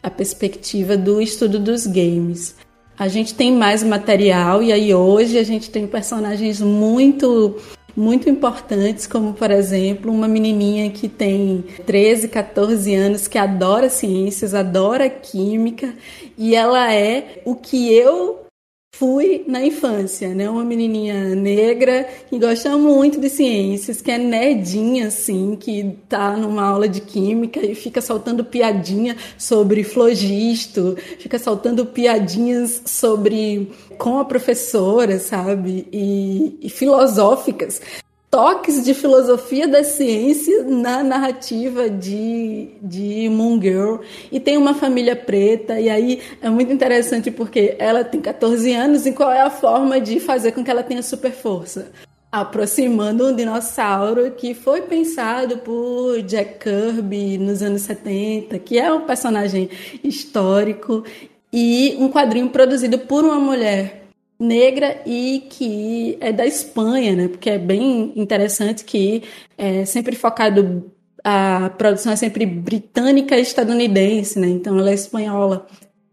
à perspectiva do estudo dos games. A gente tem mais material e aí hoje a gente tem personagens muito muito importantes, como por exemplo, uma menininha que tem 13, 14 anos, que adora ciências, adora química, e ela é o que eu fui na infância, né? Uma menininha negra que gosta muito de ciências, que é nerdinha, assim, que tá numa aula de química e fica soltando piadinha sobre flogisto, fica soltando piadinhas sobre com a professora, sabe? E, e filosóficas toques de filosofia da ciência na narrativa de, de Moon Girl. E tem uma família preta, e aí é muito interessante porque ela tem 14 anos, e qual é a forma de fazer com que ela tenha super força? Aproximando um dinossauro que foi pensado por Jack Kirby nos anos 70, que é um personagem histórico, e um quadrinho produzido por uma mulher negra e que é da Espanha, né? Porque é bem interessante que é sempre focado a produção é sempre britânica e estadunidense, né? Então ela é espanhola.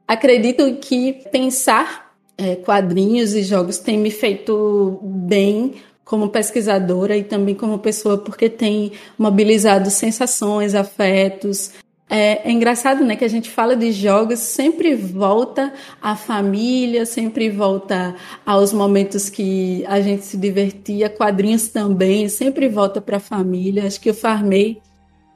Acredito que pensar é, quadrinhos e jogos tem me feito bem como pesquisadora e também como pessoa, porque tem mobilizado sensações, afetos, é, é, engraçado, né, que a gente fala de jogos, sempre volta à família, sempre volta aos momentos que a gente se divertia, quadrinhos também, sempre volta para a família. Acho que o Farmei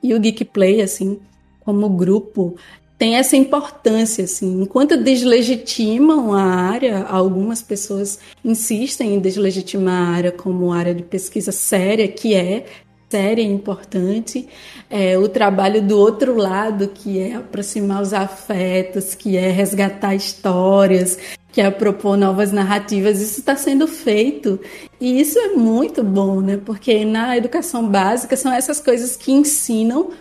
e o Geek Play, assim, como grupo, tem essa importância, assim. Enquanto deslegitimam a área, algumas pessoas insistem em deslegitimar a área como área de pesquisa séria, que é séria e importante, é, o trabalho do outro lado, que é aproximar os afetos, que é resgatar histórias, que é propor novas narrativas, isso está sendo feito. E isso é muito bom, né? Porque na educação básica são essas coisas que ensinam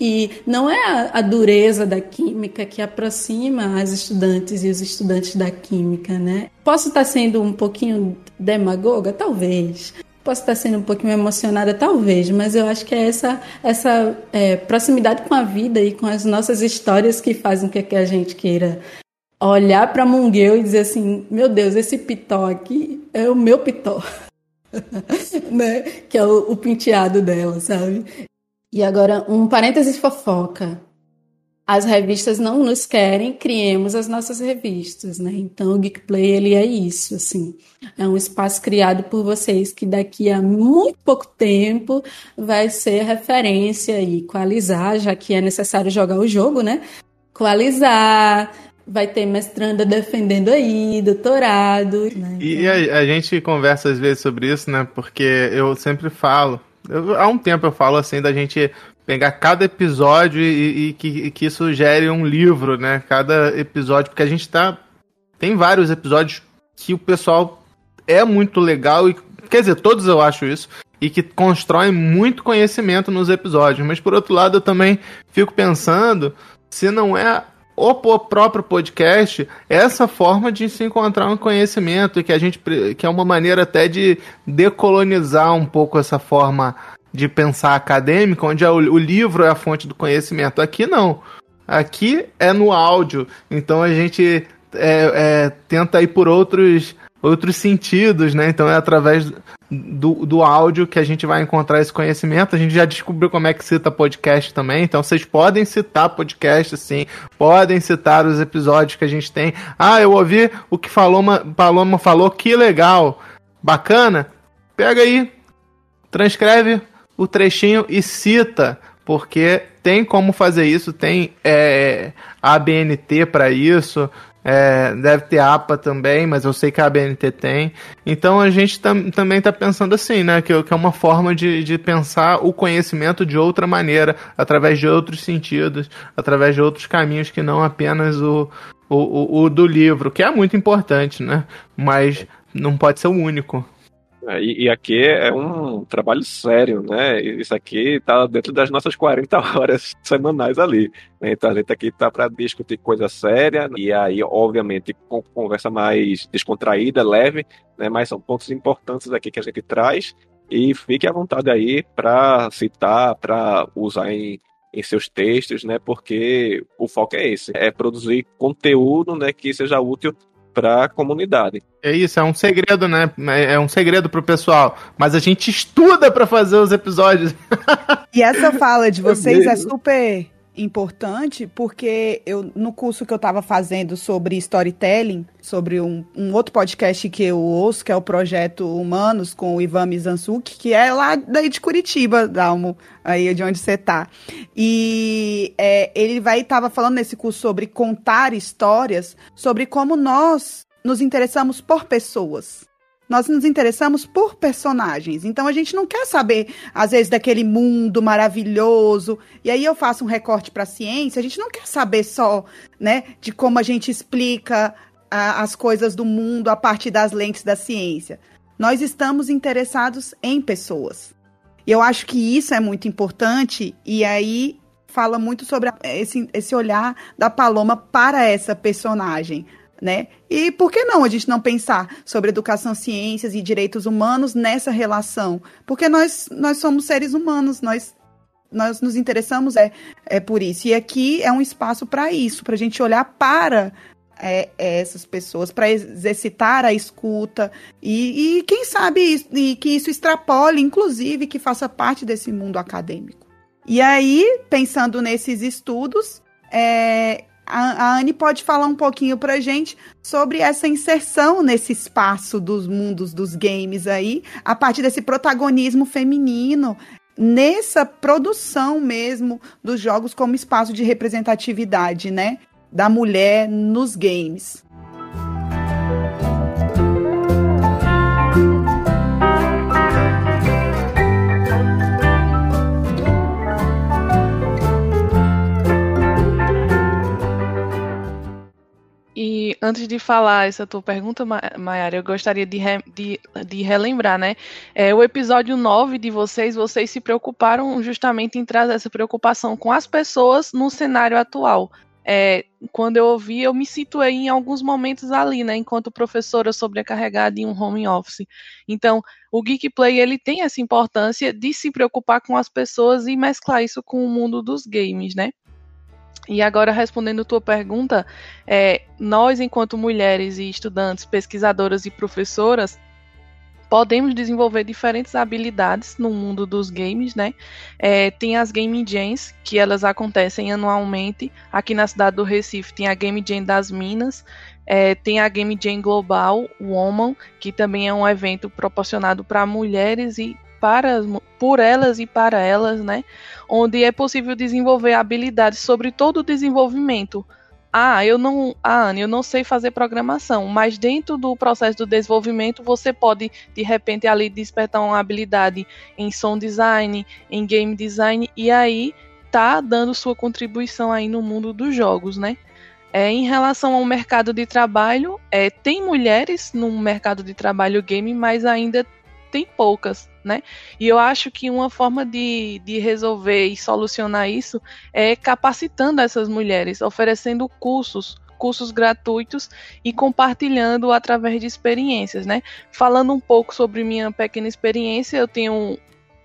e não é a, dureza da química que aproxima as estudantes e os estudantes da química, né? Posso estar sendo um pouquinho demagoga? Talvez. Posso estar sendo um pouquinho emocionada, talvez, mas eu acho que é essa, essa é, proximidade com a vida e com as nossas histórias que fazem com que a gente queira olhar para Mungueu e dizer assim: meu Deus, esse pitó aqui é o meu pitó. né? Que é o, o penteado dela, sabe? E agora, um parênteses fofoca as revistas não nos querem, criemos as nossas revistas, né? Então o Geek Play ele é isso, assim, é um espaço criado por vocês que daqui a muito pouco tempo vai ser referência e coalizar, já que é necessário jogar o jogo, né? Coalizar, vai ter mestranda defendendo aí, doutorado. Né? E a, a, gente conversa às vezes sobre isso, né? Porque eu sempre falo, eu, há um tempo eu falo assim da gente pegar cada episódio e, e que, que isso gere um livro, né? Cada episódio, porque a gente tá. Tem vários episódios que o pessoal é muito legal e. Quer dizer, todos eu acho isso. E que constroem muito conhecimento nos episódios. Mas por outro lado, eu também fico pensando se não é o próprio podcast essa forma de se encontrar um conhecimento e que a gente que é uma maneira até de decolonizar um pouco essa forma de pensar acadêmico, onde é o, o livro é a fonte do conhecimento. Aqui não. Aqui é no áudio. Então a gente é, é, tenta ir por outros, outros sentidos, né? Então é através do, do áudio que a gente vai encontrar esse conhecimento. A gente já descobriu como é que cita podcast também. Então vocês podem citar podcast, sim. Podem citar os episódios que a gente tem. Ah, eu ouvi o que Paloma, Paloma falou, que legal. Bacana? Pega aí, transcreve o trechinho e cita, porque tem como fazer isso, tem é, ABNT para isso, é, deve ter APA também, mas eu sei que a ABNT tem. Então a gente tam, também está pensando assim, né? Que, que, é uma forma de, de pensar o conhecimento de outra maneira, através de outros sentidos, através de outros caminhos que não apenas o, o, o, o do livro, que é muito importante, né? Mas não pode ser o único. É, e, e, aqui é um trabalho sério, né? Isso aqui está dentro das nossas 40 horas semanais ali. Né? Então a gente aqui está para discutir coisa séria e aí, obviamente, com conversa mais descontraída, leve, né? Mas são pontos importantes aqui que a gente traz e fique à vontade aí para citar, para usar em, em seus textos, né? Porque o foco é esse, é produzir conteúdo, né, que seja útil para a comunidade. É isso, é um segredo, né? É um segredo pro pessoal. Mas a gente estuda para fazer os episódios. e essa fala de vocês é super importante porque eu no curso que eu estava fazendo sobre storytelling, sobre um, um, outro podcast que eu ouço, que é o Projeto Humanos, com o Ivan Mizanzuki, que é lá daí de Curitiba, Dalmo, aí de onde você tá. E é, ele vai estava falando nesse curso sobre contar histórias, sobre como nós nos interessamos por pessoas. Nós nos interessamos por personagens. Então a gente não quer saber, às vezes, daquele mundo maravilhoso. E aí eu faço um recorte para a ciência. A gente não quer saber só, né, de como a gente explica a, as coisas do mundo a partir das lentes da ciência. Nós estamos interessados em pessoas. E eu acho que isso é muito importante. E aí fala muito sobre esse, esse olhar da Paloma para essa personagem né? E por que não a gente não pensar sobre educação, ciências e direitos humanos nessa relação? Porque nós, nós somos seres humanos, nós nós nos interessamos é, é por isso. E aqui é um espaço para isso, para a gente olhar para é, essas pessoas, para exercitar a escuta e, e quem sabe e que isso extrapole, inclusive, que faça parte desse mundo acadêmico. E aí, pensando nesses estudos, é, a, Anne pode falar um pouquinho pra gente sobre essa inserção nesse espaço dos mundos dos games aí, a partir desse protagonismo feminino, nessa produção mesmo dos jogos como espaço de representatividade, né? Da mulher nos games. Antes de falar essa tua pergunta, Mayara, eu gostaria de, re, de, de relembrar, né? É, o episódio 9 de vocês, vocês se preocuparam justamente em trazer essa preocupação com as pessoas no cenário atual. é, quando eu ouvi, eu me situei em alguns momentos ali, né, enquanto professora sobrecarregada em um home office. Então, o Geek Play ele tem essa importância de se preocupar com as pessoas e mesclar isso com o mundo dos games, né? E agora, respondendo tua pergunta, é, nós, enquanto mulheres e estudantes, pesquisadoras e professoras, podemos desenvolver diferentes habilidades no mundo dos games, né? É, tem as Game Jams, que elas acontecem anualmente. Aqui na cidade do Recife tem a Game Jam das Minas, é, tem a Game Jam Global Woman, que também é um evento proporcionado para mulheres e para, por elas e para elas, né? Onde é possível desenvolver habilidades sobre todo o desenvolvimento ah, eu não, ah, Anne, eu não sei fazer programação, mas dentro do processo do desenvolvimento você pode de repente ali despertar uma habilidade em som design, em game design e aí tá dando sua contribuição aí no mundo dos jogos, né? É, em relação ao mercado de trabalho, é, tem mulheres no mercado de trabalho game, mas ainda tem poucas, né? E eu acho que uma forma de, de resolver e solucionar isso é capacitando essas mulheres, oferecendo cursos, cursos gratuitos e compartilhando através de experiências, né? Falando um pouco sobre minha pequena experiência, eu tenho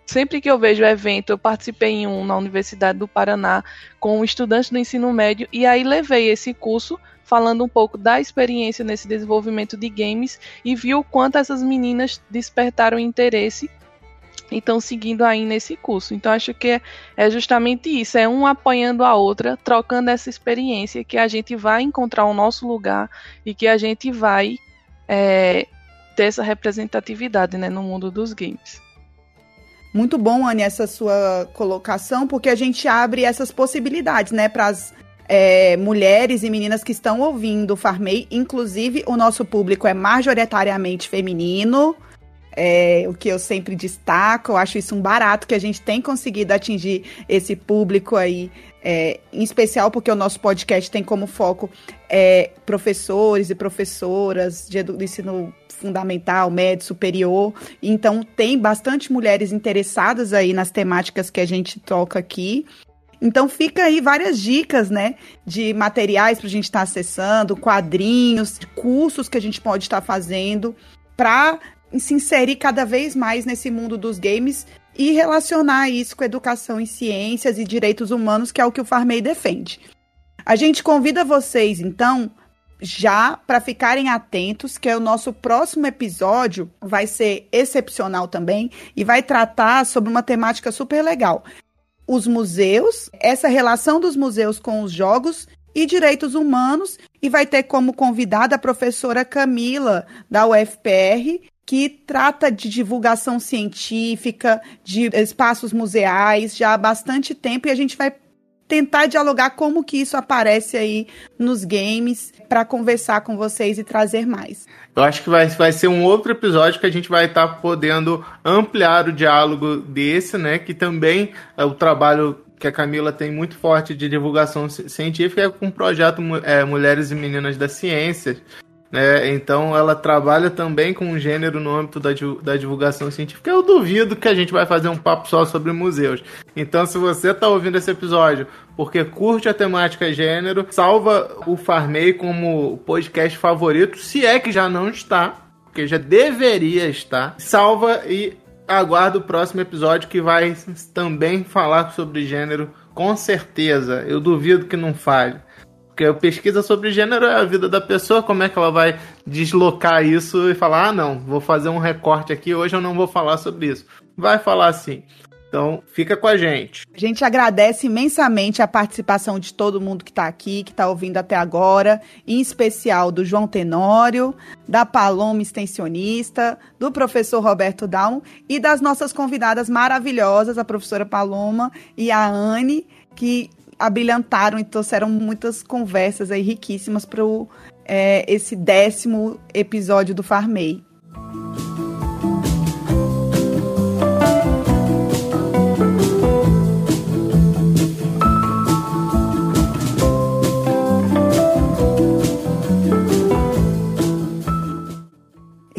sempre que eu vejo evento, eu participei em um na Universidade do Paraná com estudantes do ensino médio e aí levei esse curso falando um pouco da experiência nesse desenvolvimento de games e viu quanto essas meninas despertaram interesse e estão seguindo aí nesse curso. Então acho que é justamente isso, é um apoiando a outra, trocando essa experiência que a gente vai encontrar o nosso lugar e que a gente vai é, ter essa representatividade né, no mundo dos games. Muito bom, Anne, essa sua colocação, porque a gente abre essas possibilidades, né, para as é, mulheres e meninas que estão ouvindo o Farmei. Inclusive, o nosso público é majoritariamente feminino. É, o que eu sempre destaco, eu acho isso um barato que a gente tem conseguido atingir esse público aí, é, em especial porque o nosso podcast tem como foco é, professores e professoras de, ensino fundamental, médio, superior. Então tem bastante mulheres interessadas aí nas temáticas que a gente toca aqui. Então fica aí várias dicas, né, de materiais para a gente estar tá acessando, quadrinhos, cursos que a gente pode estar tá fazendo para se inserir cada vez mais nesse mundo dos games e relacionar isso com educação em ciências e direitos humanos, que é o que o Farmei defende. A gente convida vocês, então, já para ficarem atentos, que é o nosso próximo episódio vai ser excepcional também e vai tratar sobre uma temática super legal, os museus, essa relação dos museus com os jogos e direitos humanos, e vai ter como convidada a professora Camila, da UFPR, que trata de divulgação científica, de espaços museais já há bastante tempo, e a gente vai tentar dialogar como que isso aparece aí nos games para conversar com vocês e trazer mais. Eu acho que vai, vai ser um outro episódio que a gente vai estar tá podendo ampliar o diálogo desse, né? Que também é o trabalho que a Camila tem muito forte de divulgação científica é com o projeto é, Mulheres e Meninas da Ciência, né? Então ela trabalha também com gênero no âmbito da, da divulgação científica. Eu duvido que a gente vai fazer um papo só sobre museus. Então, se você está ouvindo esse episódio porque curte a temática gênero, salva o Farmei como podcast favorito, se é que já não está, porque já deveria estar. Salva e aguarda o próximo episódio que vai também falar sobre gênero, com certeza. Eu duvido que não fale. Porque pesquisa sobre gênero é a vida da pessoa, como é que ela vai deslocar isso e falar: ah, não, vou fazer um recorte aqui, hoje eu não vou falar sobre isso. Vai falar assim. Então, fica com a gente. A gente agradece imensamente a participação de todo mundo que está aqui, que está ouvindo até agora, em especial do João Tenório, da Paloma Extensionista, do professor Roberto Down e das nossas convidadas maravilhosas, a professora Paloma e a Anne, que abrilhantaram e trouxeram muitas conversas aí riquíssimas para é, esse décimo episódio do Farmei.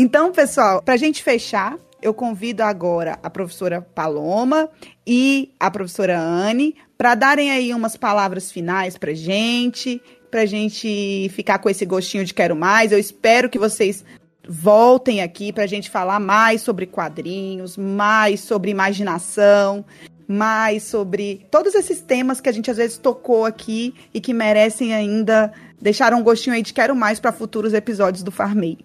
Então, pessoal, para a gente fechar, eu convido agora a professora Paloma e a professora Anne para darem aí umas palavras finais para gente, para gente ficar com esse gostinho de quero mais. Eu espero que vocês voltem aqui para a gente falar mais sobre quadrinhos, mais sobre imaginação, mais sobre todos esses temas que a gente às vezes tocou aqui e que merecem ainda deixar um gostinho aí de quero mais para futuros episódios do Farmei.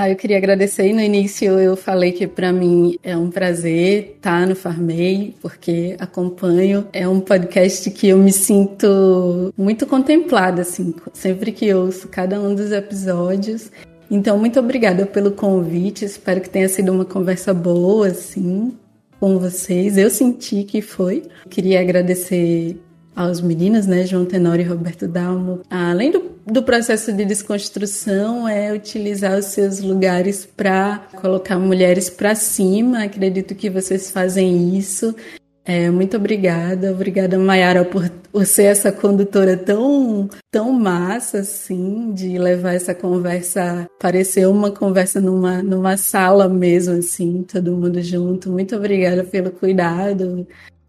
Ah, eu queria agradecer. No início eu falei que para mim é um prazer estar no Farmei, porque acompanho. É um podcast que eu me sinto muito contemplada, assim, sempre que ouço cada um dos episódios. Então, muito obrigada pelo convite. Espero que tenha sido uma conversa boa, assim, com vocês. Eu senti que foi. Queria agradecer aos meninos, né, João Tenório e Roberto Dalmo. Além do, do processo de desconstrução, é utilizar os seus lugares para colocar mulheres para cima. Acredito que vocês fazem isso. É, muito obrigada, obrigada Mayara por, por ser essa condutora tão tão massa assim, de levar essa conversa, parecer uma conversa numa numa sala mesmo assim, todo mundo junto. Muito obrigada pelo cuidado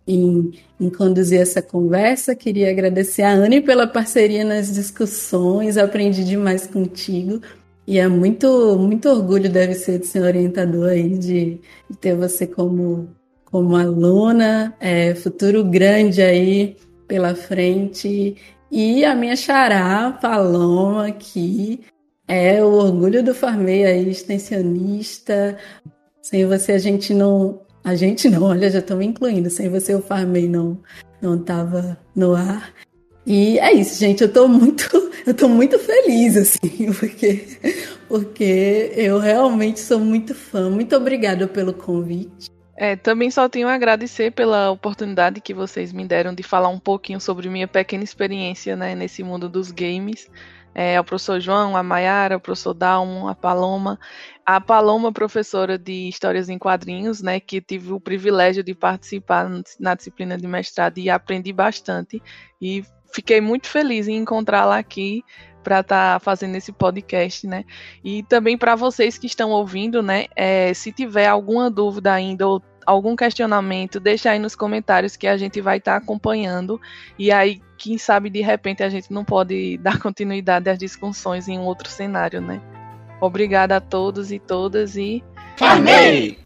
em, em conduzir essa conversa. Queria agradecer a Anne pela parceria nas discussões, aprendi demais contigo. E é muito, muito orgulho deve ser de ser orientador aí, de, de ter você como como aluna, é, futuro grande aí pela frente. E a minha xará, Paloma, que é o orgulho do Farmei aí, extensionista. Sem você a gente não. A gente não, olha, já me incluindo. Sem você o Farmei não não estava no ar. E é isso, gente. Eu tô muito, eu tô muito feliz, assim, porque, porque eu realmente sou muito fã. Muito obrigada pelo convite. É, também só tenho a agradecer pela oportunidade que vocês me deram de falar um pouquinho sobre minha pequena experiência né, nesse mundo dos games. É, ao professor João, a Mayara, o professor Dalmo, a Paloma. A Paloma, professora de Histórias em Quadrinhos, né, que tive o privilégio de participar na disciplina de mestrado e aprendi bastante. E fiquei muito feliz em encontrá-la aqui para estar tá fazendo esse podcast, né? E também para vocês que estão ouvindo, né? É, se tiver alguma dúvida ainda ou algum questionamento, deixa aí nos comentários que a gente vai estar tá acompanhando. E aí, quem sabe de repente a gente não pode dar continuidade às discussões em um outro cenário, né? Obrigada a todos e todas e. Farmei!